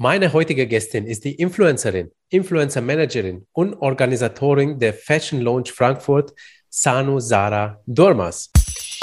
Meine heutige Gästin ist die Influencerin, Influencer Managerin und Organisatorin der Fashion Launch Frankfurt, Sanu Sara Dormas.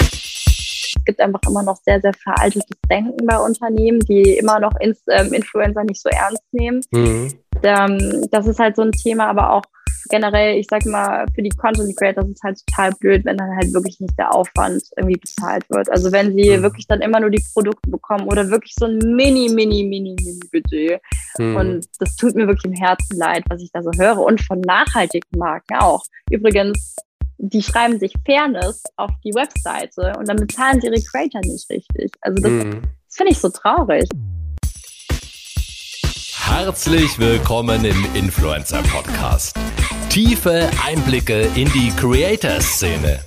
Es gibt einfach immer noch sehr, sehr veraltetes Denken bei Unternehmen, die immer noch ähm, Influencer nicht so ernst nehmen. Mhm. Ähm, das ist halt so ein Thema, aber auch generell, ich sag mal, für die Content Creators ist es halt total blöd, wenn dann halt wirklich nicht der Aufwand irgendwie bezahlt wird. Also wenn sie mhm. wirklich dann immer nur die Produkte bekommen oder wirklich so ein mini, mini, mini, mini Budget. Mhm. Und das tut mir wirklich im Herzen leid, was ich da so höre. Und von nachhaltigen Marken auch. Übrigens, die schreiben sich Fairness auf die Webseite und dann bezahlen sie ihre Creator nicht richtig. Also das, mhm. das finde ich so traurig. Herzlich willkommen im Influencer Podcast. Tiefe Einblicke in die Creator-Szene.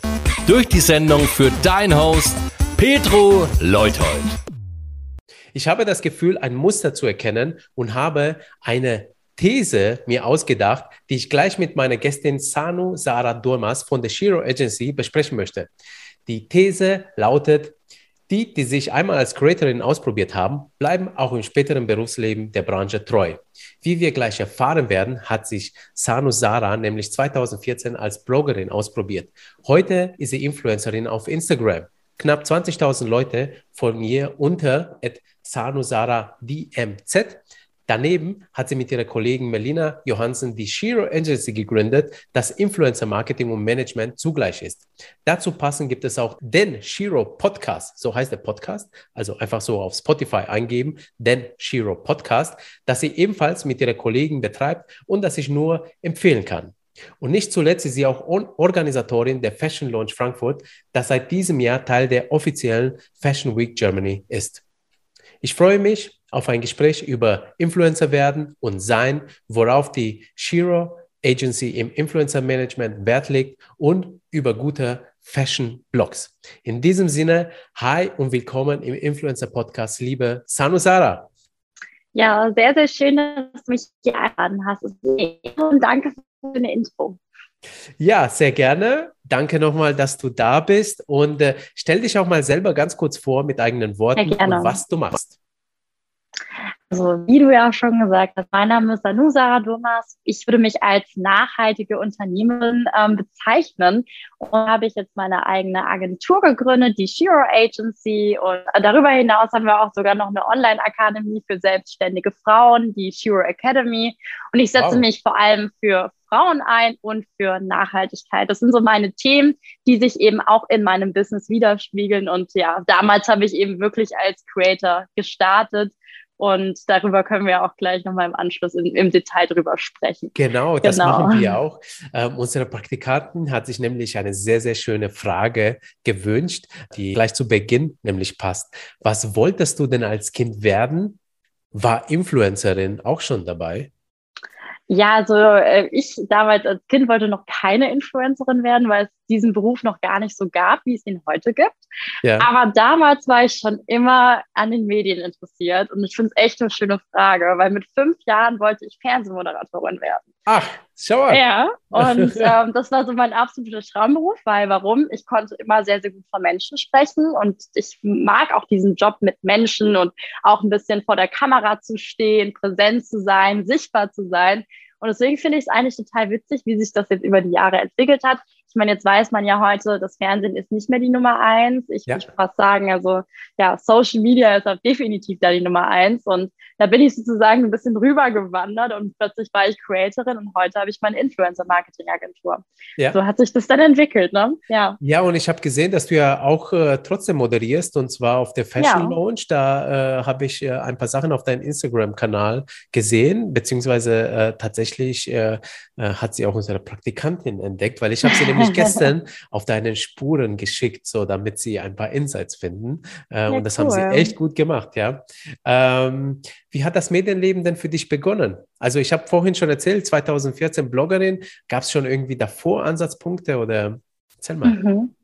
Durch die Sendung für dein Host Petro Leuthold. Ich habe das Gefühl, ein Muster zu erkennen und habe eine These mir ausgedacht, die ich gleich mit meiner Gästin Sanu Sarah Durmas von der Shiro Agency besprechen möchte. Die These lautet, die, die sich einmal als Creatorin ausprobiert haben, bleiben auch im späteren Berufsleben der Branche treu. Wie wir gleich erfahren werden, hat sich Sanu Sara nämlich 2014 als Bloggerin ausprobiert. Heute ist sie Influencerin auf Instagram. Knapp 20.000 Leute folgen ihr unter Sara DMZ Daneben hat sie mit ihrer Kollegin Melina Johansen die Shiro Agency gegründet, das Influencer Marketing und Management zugleich ist. Dazu passend gibt es auch den Shiro Podcast, so heißt der Podcast, also einfach so auf Spotify eingeben, den Shiro Podcast, das sie ebenfalls mit ihrer Kollegin betreibt und das ich nur empfehlen kann. Und nicht zuletzt ist sie auch Organisatorin der Fashion Launch Frankfurt, das seit diesem Jahr Teil der offiziellen Fashion Week Germany ist. Ich freue mich, auf ein Gespräch über Influencer werden und sein, worauf die Shiro Agency im Influencer Management Wert legt und über gute Fashion Blogs. In diesem Sinne, hi und willkommen im Influencer Podcast, liebe Sanu Sara. Ja, sehr, sehr schön, dass du mich hier eingeladen hast. Und danke für eine Intro. Ja, sehr gerne. Danke nochmal, dass du da bist und äh, stell dich auch mal selber ganz kurz vor mit eigenen Worten und was du machst. Also, wie du ja schon gesagt hast, mein Name ist Anu Sarah Durmas. Ich würde mich als nachhaltige Unternehmerin ähm, bezeichnen und habe ich jetzt meine eigene Agentur gegründet, die Shiro Agency. Und darüber hinaus haben wir auch sogar noch eine Online-Akademie für selbstständige Frauen, die Shiro Academy. Und ich setze wow. mich vor allem für Frauen ein und für Nachhaltigkeit. Das sind so meine Themen, die sich eben auch in meinem Business widerspiegeln. Und ja, damals habe ich eben wirklich als Creator gestartet und darüber können wir auch gleich nochmal im Anschluss in, im Detail drüber sprechen. Genau, das genau. machen wir auch. Ähm, unsere Praktikantin hat sich nämlich eine sehr, sehr schöne Frage gewünscht, die gleich zu Beginn nämlich passt. Was wolltest du denn als Kind werden? War Influencerin auch schon dabei? Ja, also äh, ich damals als Kind wollte noch keine Influencerin werden, weil es diesen Beruf noch gar nicht so gab, wie es ihn heute gibt. Ja. Aber damals war ich schon immer an den Medien interessiert und ich finde es echt eine schöne Frage, weil mit fünf Jahren wollte ich Fernsehmoderatorin werden. Ach, schau mal. Ja, und ähm, das war so mein absoluter Traumberuf, weil warum? Ich konnte immer sehr, sehr gut von Menschen sprechen und ich mag auch diesen Job mit Menschen und auch ein bisschen vor der Kamera zu stehen, präsent zu sein, sichtbar zu sein. Und deswegen finde ich es eigentlich total witzig, wie sich das jetzt über die Jahre entwickelt hat. Ich meine, jetzt weiß man ja heute, das Fernsehen ist nicht mehr die Nummer eins. Ich ja. würde fast sagen, also ja, Social Media ist auch definitiv da die Nummer eins. Und da bin ich sozusagen ein bisschen rübergewandert und plötzlich war ich Creatorin und heute habe ich meine Influencer-Marketing-Agentur. Ja. So hat sich das dann entwickelt, ne? Ja. Ja, und ich habe gesehen, dass du ja auch äh, trotzdem moderierst und zwar auf der Fashion ja. Launch. Da äh, habe ich äh, ein paar Sachen auf deinem Instagram-Kanal gesehen, beziehungsweise äh, tatsächlich äh, äh, hat sie auch unsere Praktikantin entdeckt, weil ich habe sie nämlich nämlich gestern auf deinen Spuren geschickt, so damit sie ein paar Insights finden. Äh, ja, und das cool. haben sie echt gut gemacht, ja. Ähm, wie hat das Medienleben denn für dich begonnen? Also ich habe vorhin schon erzählt, 2014 Bloggerin. Gab es schon irgendwie davor Ansatzpunkte oder erzähl mal. Mhm.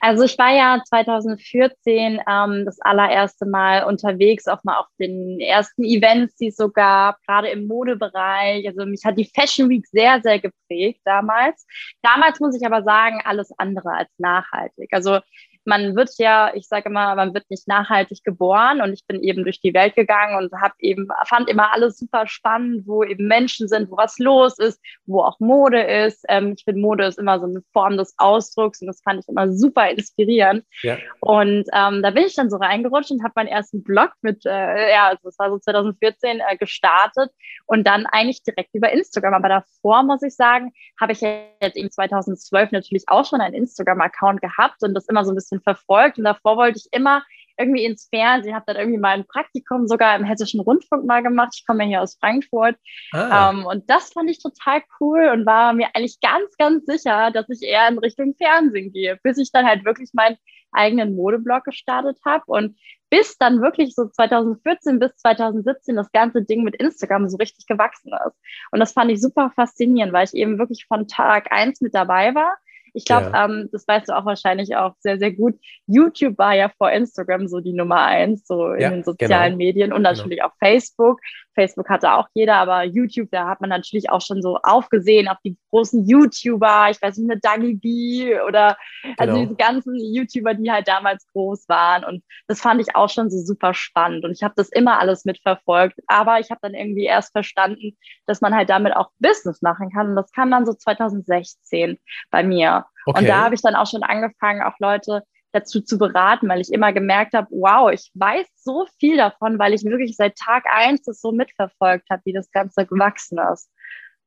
Also ich war ja 2014 ähm, das allererste Mal unterwegs, auch mal auf den ersten Events, die es so gab, gerade im Modebereich. Also mich hat die Fashion Week sehr, sehr geprägt damals. Damals muss ich aber sagen, alles andere als nachhaltig. Also man wird ja, ich sage immer, man wird nicht nachhaltig geboren und ich bin eben durch die Welt gegangen und habe eben, fand immer alles super spannend, wo eben Menschen sind, wo was los ist, wo auch Mode ist. Ähm, ich finde, Mode ist immer so eine Form des Ausdrucks und das fand ich immer super inspirierend. Ja. Und ähm, da bin ich dann so reingerutscht und habe meinen ersten Blog mit, äh, ja, also das war so 2014 äh, gestartet und dann eigentlich direkt über Instagram. Aber davor muss ich sagen, habe ich jetzt eben 2012 natürlich auch schon einen Instagram-Account gehabt und das immer so ein bisschen bisschen verfolgt und davor wollte ich immer irgendwie ins Fernsehen, habe dann irgendwie mal ein Praktikum sogar im Hessischen Rundfunk mal gemacht. Ich komme ja hier aus Frankfurt. Ah. Ähm, und das fand ich total cool und war mir eigentlich ganz, ganz sicher, dass ich eher in Richtung Fernsehen gehe, bis ich dann halt wirklich meinen eigenen Modeblog gestartet habe und bis dann wirklich so 2014 bis 2017 das ganze Ding mit Instagram so richtig gewachsen ist. Und das fand ich super faszinierend, weil ich eben wirklich von Tag eins mit dabei war ich glaube, ja. ähm, das weißt du auch wahrscheinlich auch sehr, sehr gut. YouTube war ja vor Instagram so die Nummer eins, so in ja, den sozialen genau. Medien und genau. natürlich genau. auch Facebook. Facebook hatte auch jeder, aber YouTube, da hat man natürlich auch schon so aufgesehen auf die großen YouTuber, ich weiß nicht, eine Dagi B oder also genau. diese ganzen YouTuber, die halt damals groß waren. Und das fand ich auch schon so super spannend. Und ich habe das immer alles mitverfolgt. Aber ich habe dann irgendwie erst verstanden, dass man halt damit auch Business machen kann. Und das kam dann so 2016 bei mir. Okay. Und da habe ich dann auch schon angefangen, auch Leute dazu zu beraten, weil ich immer gemerkt habe, wow, ich weiß so viel davon, weil ich wirklich seit Tag eins das so mitverfolgt habe, wie das Ganze gewachsen ist.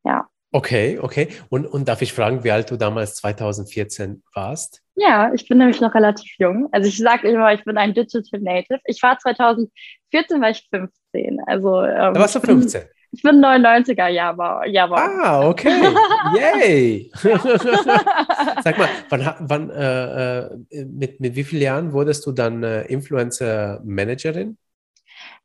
Ja. Okay, okay. Und, und darf ich fragen, wie alt du damals 2014 warst? Ja, ich bin nämlich noch relativ jung. Also ich sage immer, ich bin ein Digital Native. Ich war 2014, war ich 15. Also, ähm, da warst du 15? Ich bin 99er Jahre. Ah, okay. Yay. Sag mal, wann, wann äh, äh, mit, mit wie vielen Jahren wurdest du dann äh, Influencer-Managerin?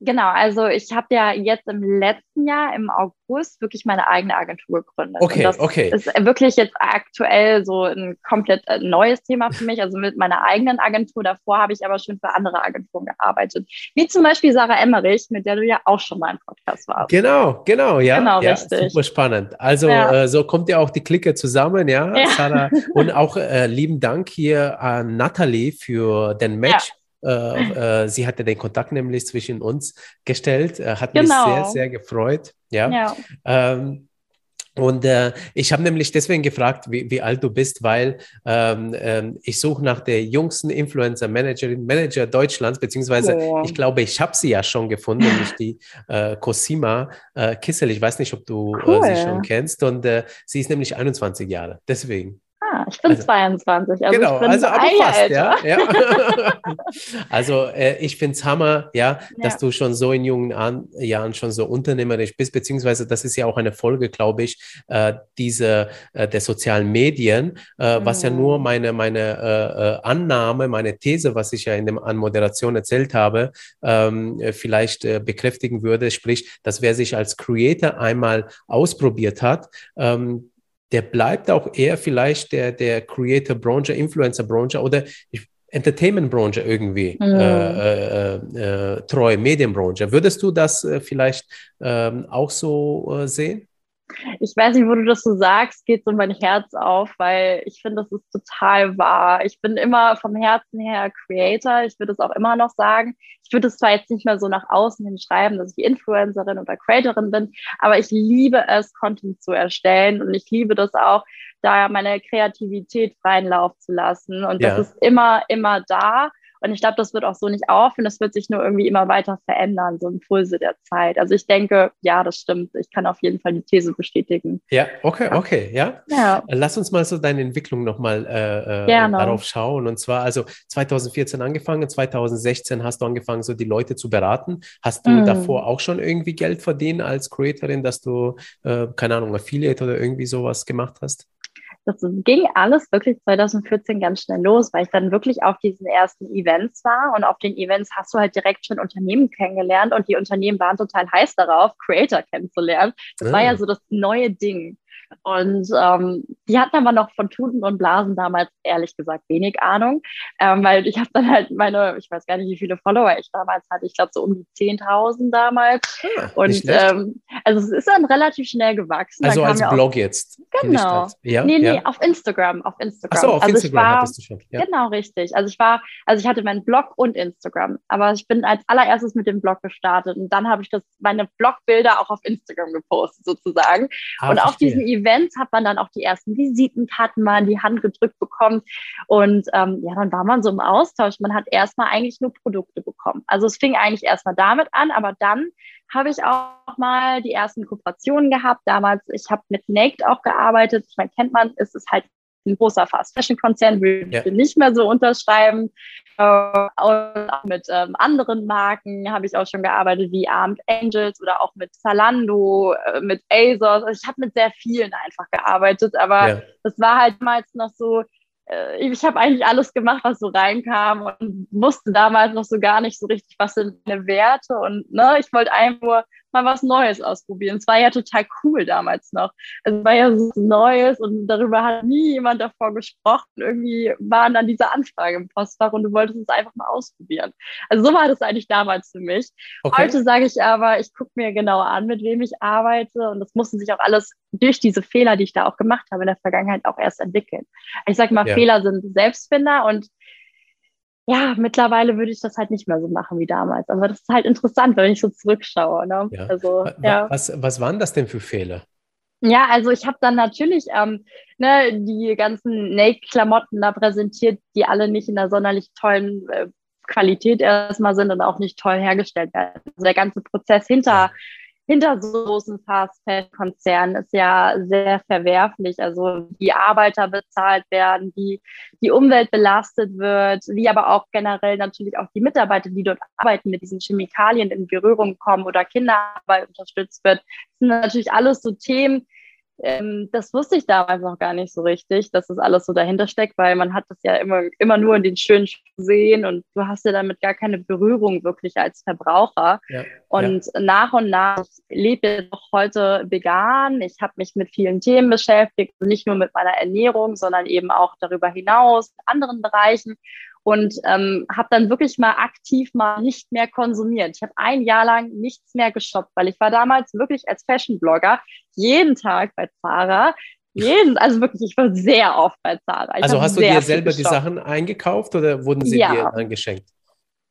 Genau, also ich habe ja jetzt im letzten Jahr, im August, wirklich meine eigene Agentur gegründet. Okay, das okay. ist wirklich jetzt aktuell so ein komplett äh, neues Thema für mich, also mit meiner eigenen Agentur. Davor habe ich aber schon für andere Agenturen gearbeitet, wie zum Beispiel Sarah Emmerich, mit der du ja auch schon mal im Podcast warst. Genau, genau, ja. Genau, ja, richtig. Super spannend. Also ja. äh, so kommt ja auch die Clique zusammen, ja, ja. Sarah. Und auch äh, lieben Dank hier an Nathalie für den Match. Ja äh, äh, sie hatte den Kontakt nämlich zwischen uns gestellt, äh, hat genau. mich sehr, sehr gefreut. Ja. ja. Ähm, und äh, ich habe nämlich deswegen gefragt, wie, wie, alt du bist, weil ähm, ähm, ich suche nach der jüngsten Influencer-Managerin, Manager Deutschlands, beziehungsweise oh. ich glaube, ich habe sie ja schon gefunden, nämlich die äh, Cosima äh, Kissel. Ich weiß nicht, ob du cool. sie schon kennst. Und sie ist nämlich 21 Jahre. Deswegen. Ich bin also, 22. Also genau, ich bin also aber fast, ja. ja. also äh, ich finde es Hammer, ja, ja, dass du schon so in jungen An Jahren schon so unternehmerisch bist, beziehungsweise das ist ja auch eine Folge, glaube ich, äh, diese äh, der sozialen Medien, äh, mhm. was ja nur mhm. meine, meine äh, äh, Annahme, meine These, was ich ja in dem an Moderation erzählt habe, ähm, vielleicht bekräftigen würde, sprich, dass wer sich als Creator einmal ausprobiert hat, ähm, der bleibt auch eher vielleicht der, der Creator-Branche, Influencer-Branche oder Entertainment-Branche irgendwie mhm. äh, äh, äh, treu, Medienbranche. Würdest du das äh, vielleicht ähm, auch so äh, sehen? Ich weiß nicht, wo du das so sagst, geht so mein Herz auf, weil ich finde, das ist total wahr. Ich bin immer vom Herzen her Creator. Ich würde es auch immer noch sagen. Ich würde es zwar jetzt nicht mehr so nach außen hin schreiben, dass ich Influencerin oder Creatorin bin, aber ich liebe es, Content zu erstellen und ich liebe das auch, da meine Kreativität freien Lauf zu lassen. Und ja. das ist immer, immer da. Und ich glaube, das wird auch so nicht aufhören. Das wird sich nur irgendwie immer weiter verändern, so Impulse der Zeit. Also ich denke, ja, das stimmt. Ich kann auf jeden Fall die These bestätigen. Ja, okay, ja. okay, ja. ja. Lass uns mal so deine Entwicklung nochmal äh, äh, darauf schauen. Und zwar, also 2014 angefangen, 2016 hast du angefangen, so die Leute zu beraten. Hast du mm. davor auch schon irgendwie Geld verdient als Creatorin, dass du, äh, keine Ahnung, Affiliate oder irgendwie sowas gemacht hast? Das ging alles wirklich 2014 ganz schnell los, weil ich dann wirklich auf diesen ersten Events war und auf den Events hast du halt direkt schon Unternehmen kennengelernt und die Unternehmen waren total heiß darauf, Creator kennenzulernen. Das ja. war ja ah. so das neue Ding. Und ähm, die hatten aber noch von Tuten und Blasen damals ehrlich gesagt wenig Ahnung, ähm, weil ich habe dann halt meine, ich weiß gar nicht, wie viele Follower ich damals hatte, ich glaube so um die 10.000 damals. Ah, und ähm, also es ist dann relativ schnell gewachsen. Also als Blog jetzt. Genau. Ja, nee, nee, ja. auf Instagram, auf Instagram. Ach so, auf also Instagram war, hattest du schon. Ja. Genau, richtig. Also ich war, also ich hatte meinen Blog und Instagram, aber ich bin als allererstes mit dem Blog gestartet und dann habe ich das, meine Blogbilder auch auf Instagram gepostet sozusagen. Ah, und auf diesen Events hat man dann auch die ersten Visitenkarten mal in die Hand gedrückt bekommen und ähm, ja, dann war man so im Austausch. Man hat erstmal eigentlich nur Produkte bekommen. Also es fing eigentlich erstmal damit an, aber dann habe ich auch mal die ersten Kooperationen gehabt. Damals, ich habe mit Naked auch gearbeitet. Ich meine, kennt man, ist es halt ein großer Fast-Fashion-Konzern, würde ja. ich nicht mehr so unterschreiben. Äh, auch mit ähm, anderen Marken habe ich auch schon gearbeitet, wie Armed Angels oder auch mit Zalando, äh, mit ASOS. Also ich habe mit sehr vielen einfach gearbeitet, aber ja. das war halt damals noch so, äh, ich habe eigentlich alles gemacht, was so reinkam und wusste damals noch so gar nicht so richtig, was sind meine Werte und ne, ich wollte einfach nur mal was Neues ausprobieren. Es war ja total cool damals noch. Es war ja so Neues und darüber hat nie jemand davor gesprochen. Irgendwie waren dann diese Anfragen im Postfach und du wolltest es einfach mal ausprobieren. Also so war das eigentlich damals für mich. Okay. Heute sage ich aber, ich gucke mir genau an, mit wem ich arbeite und das musste sich auch alles durch diese Fehler, die ich da auch gemacht habe in der Vergangenheit, auch erst entwickeln. Ich sage mal, ja. Fehler sind Selbstfinder und ja, mittlerweile würde ich das halt nicht mehr so machen wie damals. Aber das ist halt interessant, wenn ich so zurückschaue. Ne? Ja. Also, ja. Was, was waren das denn für Fehler? Ja, also ich habe dann natürlich ähm, ne, die ganzen Naked-Klamotten da präsentiert, die alle nicht in einer sonderlich tollen äh, Qualität erstmal sind und auch nicht toll hergestellt werden. Also der ganze Prozess hinter hinter so großen Fast-Fashion-Konzernen ist ja sehr verwerflich. Also wie Arbeiter bezahlt werden, wie die Umwelt belastet wird, wie aber auch generell natürlich auch die Mitarbeiter, die dort arbeiten, mit diesen Chemikalien in Berührung kommen oder Kinderarbeit unterstützt wird. Das sind natürlich alles so Themen, ähm, das wusste ich damals noch gar nicht so richtig, dass das alles so dahinter steckt, weil man hat das ja immer, immer nur in den schönen Seen und du hast ja damit gar keine Berührung wirklich als Verbraucher. Ja, und ja. nach und nach lebe ich auch heute vegan. Ich habe mich mit vielen Themen beschäftigt, nicht nur mit meiner Ernährung, sondern eben auch darüber hinaus, mit anderen Bereichen und ähm, habe dann wirklich mal aktiv mal nicht mehr konsumiert. Ich habe ein Jahr lang nichts mehr geshoppt, weil ich war damals wirklich als Fashion-Blogger jeden Tag bei Zara. Jeden, also wirklich, ich war sehr oft bei Zara. Ich also hast du dir selber die Sachen eingekauft oder wurden sie ja. dir dann geschenkt?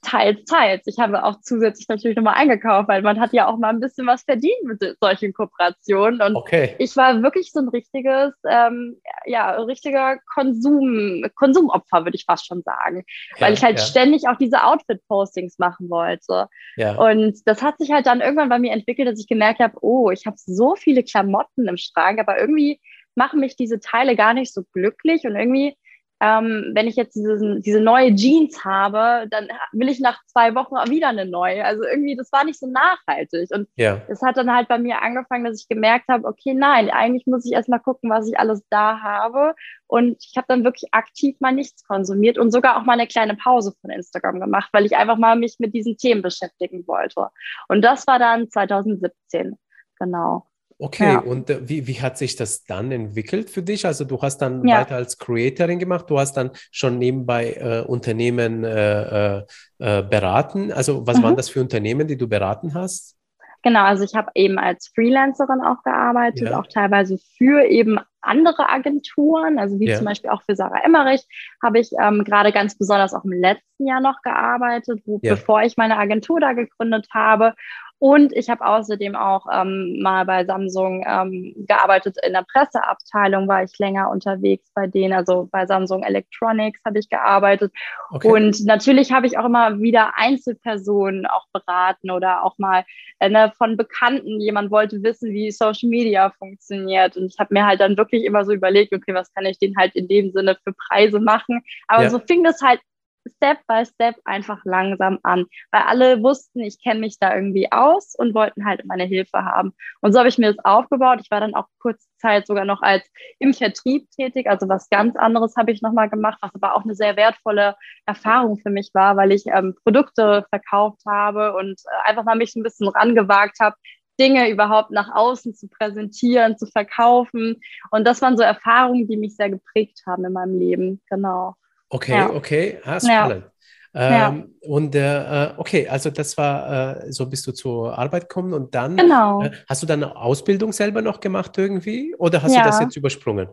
Teils, teils. Ich habe auch zusätzlich natürlich nochmal eingekauft, weil man hat ja auch mal ein bisschen was verdient mit solchen Kooperationen. Und okay. ich war wirklich so ein richtiges, ähm, ja, richtiger Konsum, Konsumopfer, würde ich fast schon sagen. Ja, weil ich halt ja. ständig auch diese Outfit-Postings machen wollte. Ja. Und das hat sich halt dann irgendwann bei mir entwickelt, dass ich gemerkt habe, oh, ich habe so viele Klamotten im Schrank, aber irgendwie machen mich diese Teile gar nicht so glücklich und irgendwie ähm, wenn ich jetzt diese, diese neue Jeans habe, dann will ich nach zwei Wochen wieder eine neue. Also irgendwie, das war nicht so nachhaltig. Und ja. das hat dann halt bei mir angefangen, dass ich gemerkt habe, okay, nein, eigentlich muss ich erstmal gucken, was ich alles da habe. Und ich habe dann wirklich aktiv mal nichts konsumiert und sogar auch mal eine kleine Pause von Instagram gemacht, weil ich einfach mal mich mit diesen Themen beschäftigen wollte. Und das war dann 2017. Genau. Okay, ja. und äh, wie, wie hat sich das dann entwickelt für dich? Also du hast dann ja. weiter als Creatorin gemacht, du hast dann schon nebenbei äh, Unternehmen äh, äh, äh beraten. Also was mhm. waren das für Unternehmen, die du beraten hast? Genau, also ich habe eben als Freelancerin auch gearbeitet, ja. auch teilweise für eben andere Agenturen, also wie zum Beispiel auch für Sarah Emmerich, habe ich ähm, gerade ganz besonders auch im letzten Jahr noch gearbeitet, wo, bevor ich meine Agentur da gegründet habe. Und ich habe außerdem auch ähm, mal bei Samsung ähm, gearbeitet in der Presseabteilung, war ich länger unterwegs bei denen, also bei Samsung Electronics habe ich gearbeitet. Okay. Und natürlich habe ich auch immer wieder Einzelpersonen auch beraten oder auch mal äh, ne, von Bekannten. Jemand wollte wissen, wie Social Media funktioniert. Und ich habe mir halt dann wirklich immer so überlegt, okay, was kann ich denen halt in dem Sinne für Preise machen. Aber ja. so fing das halt Step by Step einfach langsam an, weil alle wussten, ich kenne mich da irgendwie aus und wollten halt meine Hilfe haben. Und so habe ich mir das aufgebaut. Ich war dann auch kurze Zeit sogar noch als im Vertrieb tätig, also was ganz anderes habe ich nochmal gemacht, was aber auch eine sehr wertvolle Erfahrung für mich war, weil ich ähm, Produkte verkauft habe und äh, einfach mal mich ein bisschen rangewagt habe, Dinge überhaupt nach außen zu präsentieren, zu verkaufen. Und das waren so Erfahrungen, die mich sehr geprägt haben in meinem Leben. Genau. Okay, ja. okay, ah, spannend. Ja. Ähm, und äh, okay, also das war, äh, so bist du zur Arbeit gekommen und dann genau. äh, hast du dann eine Ausbildung selber noch gemacht irgendwie oder hast ja. du das jetzt übersprungen?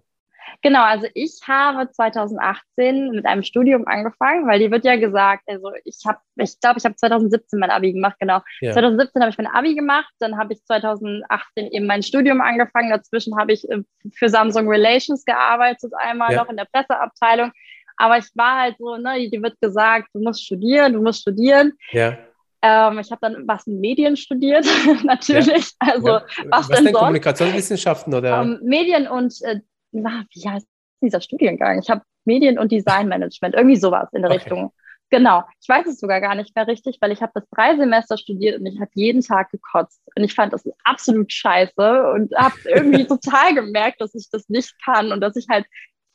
Genau, also ich habe 2018 mit einem Studium angefangen, weil die wird ja gesagt, also ich habe, ich glaube, ich habe 2017 mein Abi gemacht, genau. Ja. 2017 habe ich mein Abi gemacht, dann habe ich 2018 eben mein Studium angefangen. Dazwischen habe ich äh, für Samsung Relations gearbeitet, einmal ja. noch in der Presseabteilung. Aber ich war halt so, ne, die wird gesagt, du musst studieren, du musst studieren. Ja. Ähm, ich habe dann was in Medien studiert, natürlich. Ja. Also ja. was, was denn, denn Kommunikationswissenschaften oder? Ähm, Medien und äh, na, wie heißt dieser Studiengang? Ich habe Medien- und Designmanagement, irgendwie sowas in der okay. Richtung. Genau, ich weiß es sogar gar nicht mehr richtig, weil ich habe das drei Semester studiert und ich habe jeden Tag gekotzt. Und ich fand das absolut scheiße und habe irgendwie total gemerkt, dass ich das nicht kann und dass ich halt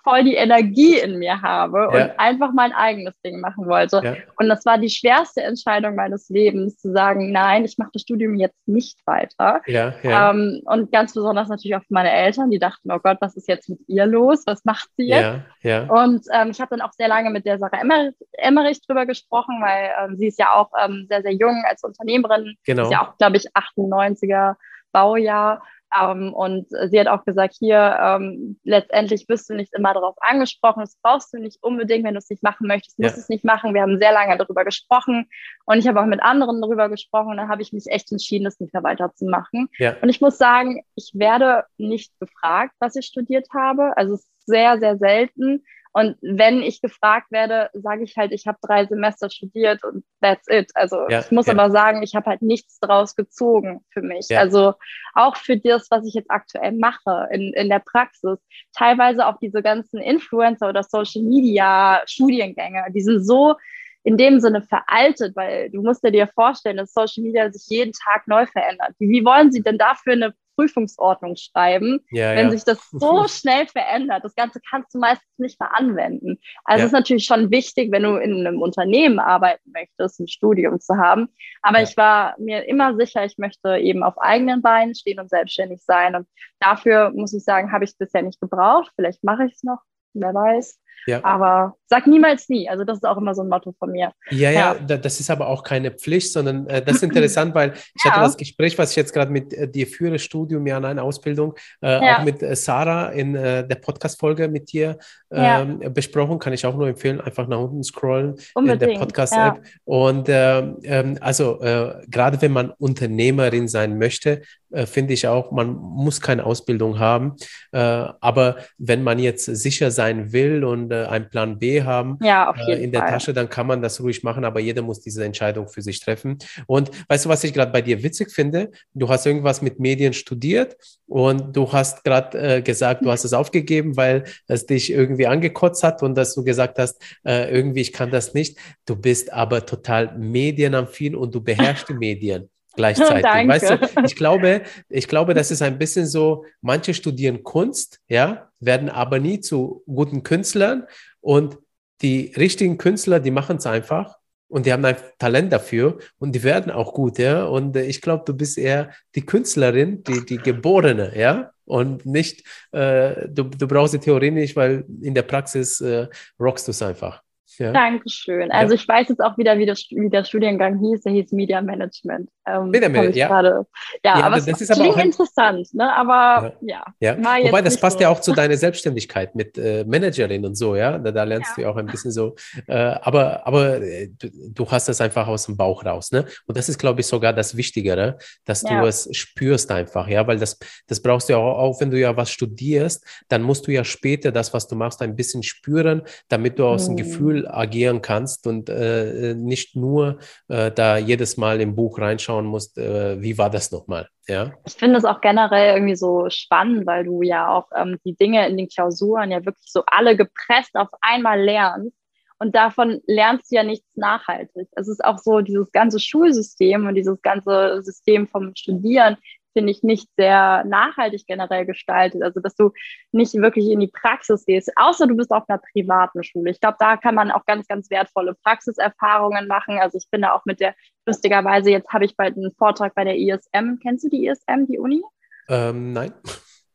voll die Energie in mir habe ja. und einfach mein eigenes Ding machen wollte. Ja. Und das war die schwerste Entscheidung meines Lebens, zu sagen, nein, ich mache das Studium jetzt nicht weiter. Ja, ähm, und ganz besonders natürlich auch für meine Eltern, die dachten, oh Gott, was ist jetzt mit ihr los? Was macht sie jetzt? Und ähm, ich habe dann auch sehr lange mit der Sarah Emmerich, Emmerich drüber gesprochen, weil ähm, sie ist ja auch ähm, sehr, sehr jung als Unternehmerin. Genau. Ist ja auch, glaube ich, 98er Baujahr. Ähm, und sie hat auch gesagt, hier, ähm, letztendlich wirst du nicht immer darauf angesprochen, das brauchst du nicht unbedingt, wenn du es nicht machen möchtest, musst ja. es nicht machen. Wir haben sehr lange darüber gesprochen und ich habe auch mit anderen darüber gesprochen und dann habe ich mich echt entschieden, das nicht mehr weiterzumachen. Ja. Und ich muss sagen, ich werde nicht gefragt, was ich studiert habe. Also es ist sehr, sehr selten. Und wenn ich gefragt werde, sage ich halt, ich habe drei Semester studiert und that's it. Also ja, ich muss ja. aber sagen, ich habe halt nichts draus gezogen für mich. Ja. Also auch für das, was ich jetzt aktuell mache in, in der Praxis. Teilweise auch diese ganzen Influencer oder Social Media Studiengänge, die sind so in dem Sinne veraltet, weil du musst dir vorstellen, dass Social Media sich jeden Tag neu verändert. Wie, wie wollen sie denn dafür eine Prüfungsordnung schreiben, ja, wenn ja. sich das so schnell verändert. Das Ganze kannst du meistens nicht mehr anwenden. Also ja. ist natürlich schon wichtig, wenn du in einem Unternehmen arbeiten möchtest, ein Studium zu haben. Aber ja. ich war mir immer sicher, ich möchte eben auf eigenen Beinen stehen und selbstständig sein. Und dafür muss ich sagen, habe ich es bisher nicht gebraucht. Vielleicht mache ich es noch, wer weiß. Ja. Aber sag niemals nie. Also das ist auch immer so ein Motto von mir. Ja, ja, ja das ist aber auch keine Pflicht, sondern äh, das ist interessant, weil ich ja. hatte das Gespräch, was ich jetzt gerade mit äh, dir führe, Studium, ja, nein, Ausbildung, äh, auch mit äh, Sarah in äh, der Podcast-Folge mit dir ähm, besprochen. Kann ich auch nur empfehlen, einfach nach unten scrollen Unbedingt. in der Podcast-App. Und ähm, ähm also äh, gerade wenn man Unternehmerin sein möchte, finde ich auch, man muss keine Ausbildung haben. aber wenn man jetzt sicher sein will und einen Plan B haben ja, äh, in der Fall. Tasche, dann kann man das ruhig machen, aber jeder muss diese Entscheidung für sich treffen. Und weißt du, was ich gerade bei dir witzig finde? Du hast irgendwas mit Medien studiert und du hast gerade äh, gesagt, du hast es aufgegeben, weil es dich irgendwie angekotzt hat und dass du gesagt hast, äh, irgendwie ich kann das nicht. Du bist aber total medienaffin und du beherrschst die Medien gleichzeitig. Weißt du, ich glaube, ich glaube, das ist ein bisschen so, manche studieren Kunst, ja, werden aber nie zu guten Künstlern und die richtigen Künstler, die machen es einfach und die haben ein Talent dafür und die werden auch gut, ja. Und äh, ich glaube, du bist eher die Künstlerin, die, die Geborene, ja. Und nicht, äh, du, du brauchst die Theorie nicht, weil in der Praxis äh, rockst du es einfach. Ja. Dankeschön. Also ja. ich weiß jetzt auch wieder, wie, das, wie der Studiengang hieß. Der hieß Media Management. Ähm, Media Management, ja. Grade, ja. ja. aber das ist aber auch interessant, ne? Aber ja. ja. Wobei, das passt so. ja auch zu deiner Selbstständigkeit mit äh, Managerin und so, ja. Da, da lernst du ja auch ein bisschen so. Äh, aber aber äh, du, du, hast das einfach aus dem Bauch raus, ne? Und das ist, glaube ich, sogar das Wichtigere, dass du es spürst einfach, ja, weil das, das brauchst du ja auch, auch, wenn du ja was studierst, dann musst du ja später das, was du machst, ein bisschen spüren, damit du aus hm. dem Gefühl agieren kannst und äh, nicht nur äh, da jedes Mal im Buch reinschauen musst, äh, wie war das nochmal. Ja? Ich finde es auch generell irgendwie so spannend, weil du ja auch ähm, die Dinge in den Klausuren ja wirklich so alle gepresst auf einmal lernst. Und davon lernst du ja nichts nachhaltig. Es ist auch so, dieses ganze Schulsystem und dieses ganze System vom Studieren finde ich, nicht sehr nachhaltig generell gestaltet. Also, dass du nicht wirklich in die Praxis gehst, außer du bist auf einer privaten Schule. Ich glaube, da kann man auch ganz, ganz wertvolle Praxiserfahrungen machen. Also, ich bin da auch mit der, lustigerweise, jetzt habe ich bald einen Vortrag bei der ISM. Kennst du die ISM, die Uni? Ähm, nein.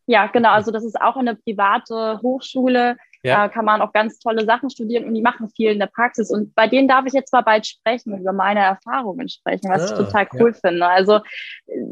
Ja, genau. Also, das ist auch eine private Hochschule ja. Da kann man auch ganz tolle Sachen studieren und die machen viel in der Praxis. Und bei denen darf ich jetzt mal bald sprechen, über meine Erfahrungen sprechen, was ah, ich total cool ja. finde. Also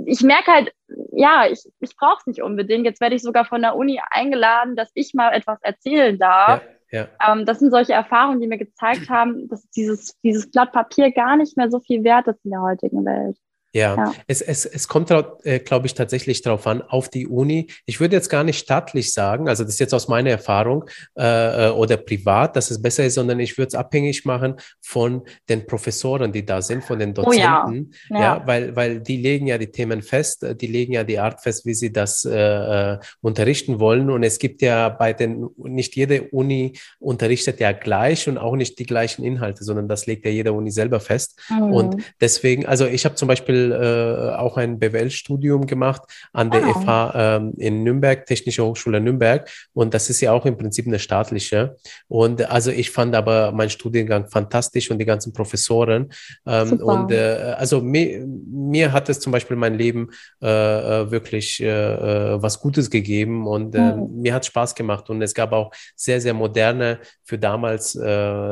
ich merke halt, ja, ich, ich brauche es nicht unbedingt. Jetzt werde ich sogar von der Uni eingeladen, dass ich mal etwas erzählen darf. Ja. Ja. Ähm, das sind solche Erfahrungen, die mir gezeigt haben, dass dieses, dieses Blatt Papier gar nicht mehr so viel wert ist in der heutigen Welt. Ja, ja. Es, es, es kommt, äh, glaube ich, tatsächlich darauf an, auf die Uni. Ich würde jetzt gar nicht staatlich sagen, also das ist jetzt aus meiner Erfahrung äh, äh oder privat, dass es besser ist, sondern ich würde es abhängig machen von den Professoren, die da sind, von den Dozenten. Oh ja. Ja. ja. weil, weil die legen ja die Themen fest, die legen ja die Art fest, wie sie das äh, äh, unterrichten wollen. Und es gibt ja bei den, nicht jede Uni unterrichtet ja gleich und auch nicht die gleichen Inhalte, sondern das legt ja jede Uni selber fest. Mhm. Und deswegen, also ich habe zum Beispiel äh, auch ein BWL-Studium gemacht an der oh. FH ähm, in Nürnberg, Technische Hochschule Nürnberg. Und das ist ja auch im Prinzip eine staatliche. Und also ich fand aber meinen Studiengang fantastisch und die ganzen Professoren. Ähm, und äh, also mir, mir hat es zum Beispiel mein Leben äh, äh wirklich äh, äh, was Gutes gegeben und mhm. mir hat Spaß gemacht. Und es gab auch sehr, sehr moderne, für damals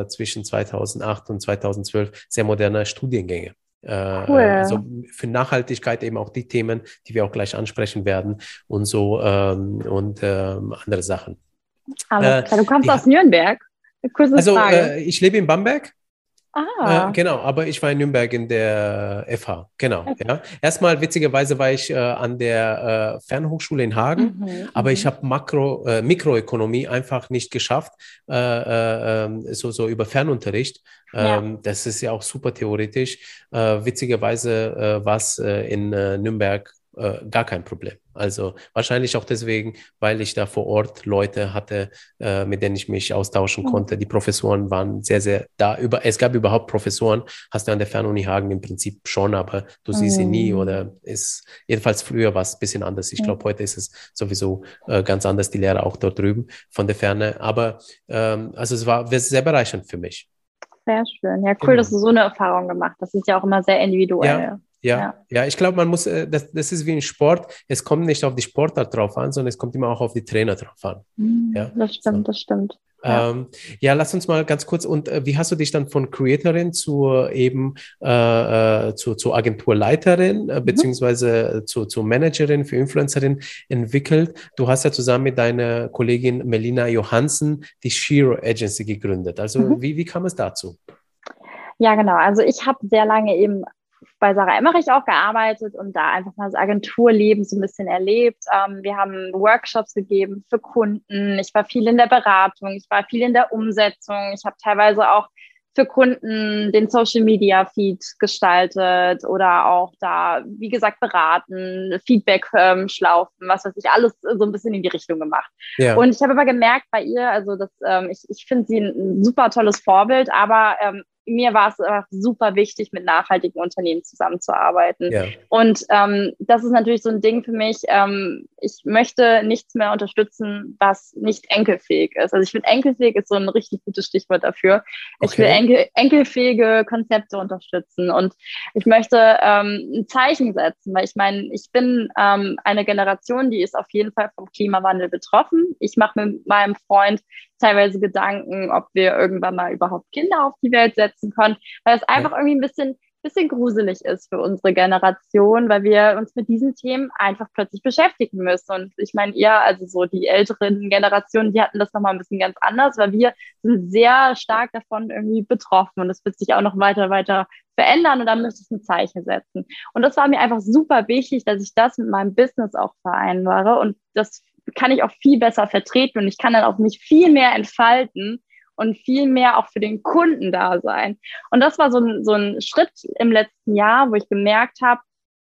zwischen 2008 und 2012, sehr moderne Studiengänge. Äh, cool. Also für Nachhaltigkeit eben auch die Themen, die wir auch gleich ansprechen werden und so ähm, und ähm, andere Sachen. Alles äh, Du kommst aus Nürnberg. Kurze also äh, ich lebe in Bamberg. Ah. Äh, genau, aber ich war in Nürnberg in der FH. Genau. Okay. Ja. Erstmal witzigerweise war ich äh, an der äh, Fernhochschule in Hagen, mhm, aber ich mhm. habe Makro, äh, Mikroökonomie einfach nicht geschafft, äh, äh, ähm, so, so über Fernunterricht. Ja. Ähm, das ist ja auch super theoretisch. witzigerweise war es in Nürnberg äh, gar kein Problem. Also wahrscheinlich auch deswegen, weil ich da vor Ort Leute hatte, äh, mit denen ich mich austauschen mhm. konnte. Die Professoren waren sehr, sehr da. Über, es gab überhaupt Professoren, hast du an der Fernuni Hagen im Prinzip schon, aber du mhm. siehst sie nie mhm. oder ist, jedenfalls früher war es ein bisschen anders. Ich glaube, heute ist es sowieso äh, ganz anders, die Lehre auch dort drüben von der Ferne. Aber ähm, also es war sehr bereichernd für mich. Sehr schön. Ja, cool, genau. dass du so eine Erfahrung gemacht hast. Das ist ja auch immer sehr individuell. Ja. Ja, ja, ja, ich glaube, man muss, äh, das, das ist wie ein Sport. Es kommt nicht auf die Sportart drauf an, sondern es kommt immer auch auf die Trainer drauf an. Mhm, ja, das stimmt, so. das stimmt. Ja. Ähm, ja, lass uns mal ganz kurz. Und äh, wie hast du dich dann von Creatorin zu eben äh, äh zu, zur Agenturleiterin äh, mhm. beziehungsweise zu, zur Managerin für Influencerin entwickelt? Du hast ja zusammen mit deiner Kollegin Melina Johansen die Shiro Agency gegründet. Also mhm. wie, wie kam es dazu? Ja, genau. Also ich habe sehr lange eben bei Sarah Emmerich auch gearbeitet und da einfach mal das Agenturleben so ein bisschen erlebt. Ähm, wir haben Workshops gegeben für Kunden. Ich war viel in der Beratung, ich war viel in der Umsetzung. Ich habe teilweise auch für Kunden den Social Media Feed gestaltet oder auch da, wie gesagt, beraten, Feedback ähm, schlaufen, was weiß ich, alles so ein bisschen in die Richtung gemacht. Ja. Und ich habe aber gemerkt bei ihr, also das, ähm, ich, ich finde sie ein super tolles Vorbild, aber ähm, mir war es einfach super wichtig, mit nachhaltigen Unternehmen zusammenzuarbeiten. Ja. Und ähm, das ist natürlich so ein Ding für mich. Ähm, ich möchte nichts mehr unterstützen, was nicht enkelfähig ist. Also ich finde, enkelfähig ist so ein richtig gutes Stichwort dafür. Okay. Ich will enkel, enkelfähige Konzepte unterstützen und ich möchte ähm, ein Zeichen setzen, weil ich meine, ich bin ähm, eine Generation, die ist auf jeden Fall vom Klimawandel betroffen. Ich mache mit meinem Freund teilweise Gedanken, ob wir irgendwann mal überhaupt Kinder auf die Welt setzen können, weil es einfach irgendwie ein bisschen bisschen gruselig ist für unsere Generation, weil wir uns mit diesen Themen einfach plötzlich beschäftigen müssen. Und ich meine, ihr, also so die älteren Generationen, die hatten das nochmal ein bisschen ganz anders, weil wir sind sehr stark davon irgendwie betroffen und es wird sich auch noch weiter, weiter verändern und da müsste ich ein Zeichen setzen. Und das war mir einfach super wichtig, dass ich das mit meinem Business auch vereinbare und das kann ich auch viel besser vertreten und ich kann dann auch mich viel mehr entfalten und viel mehr auch für den Kunden da sein. Und das war so ein, so ein Schritt im letzten Jahr, wo ich gemerkt habe,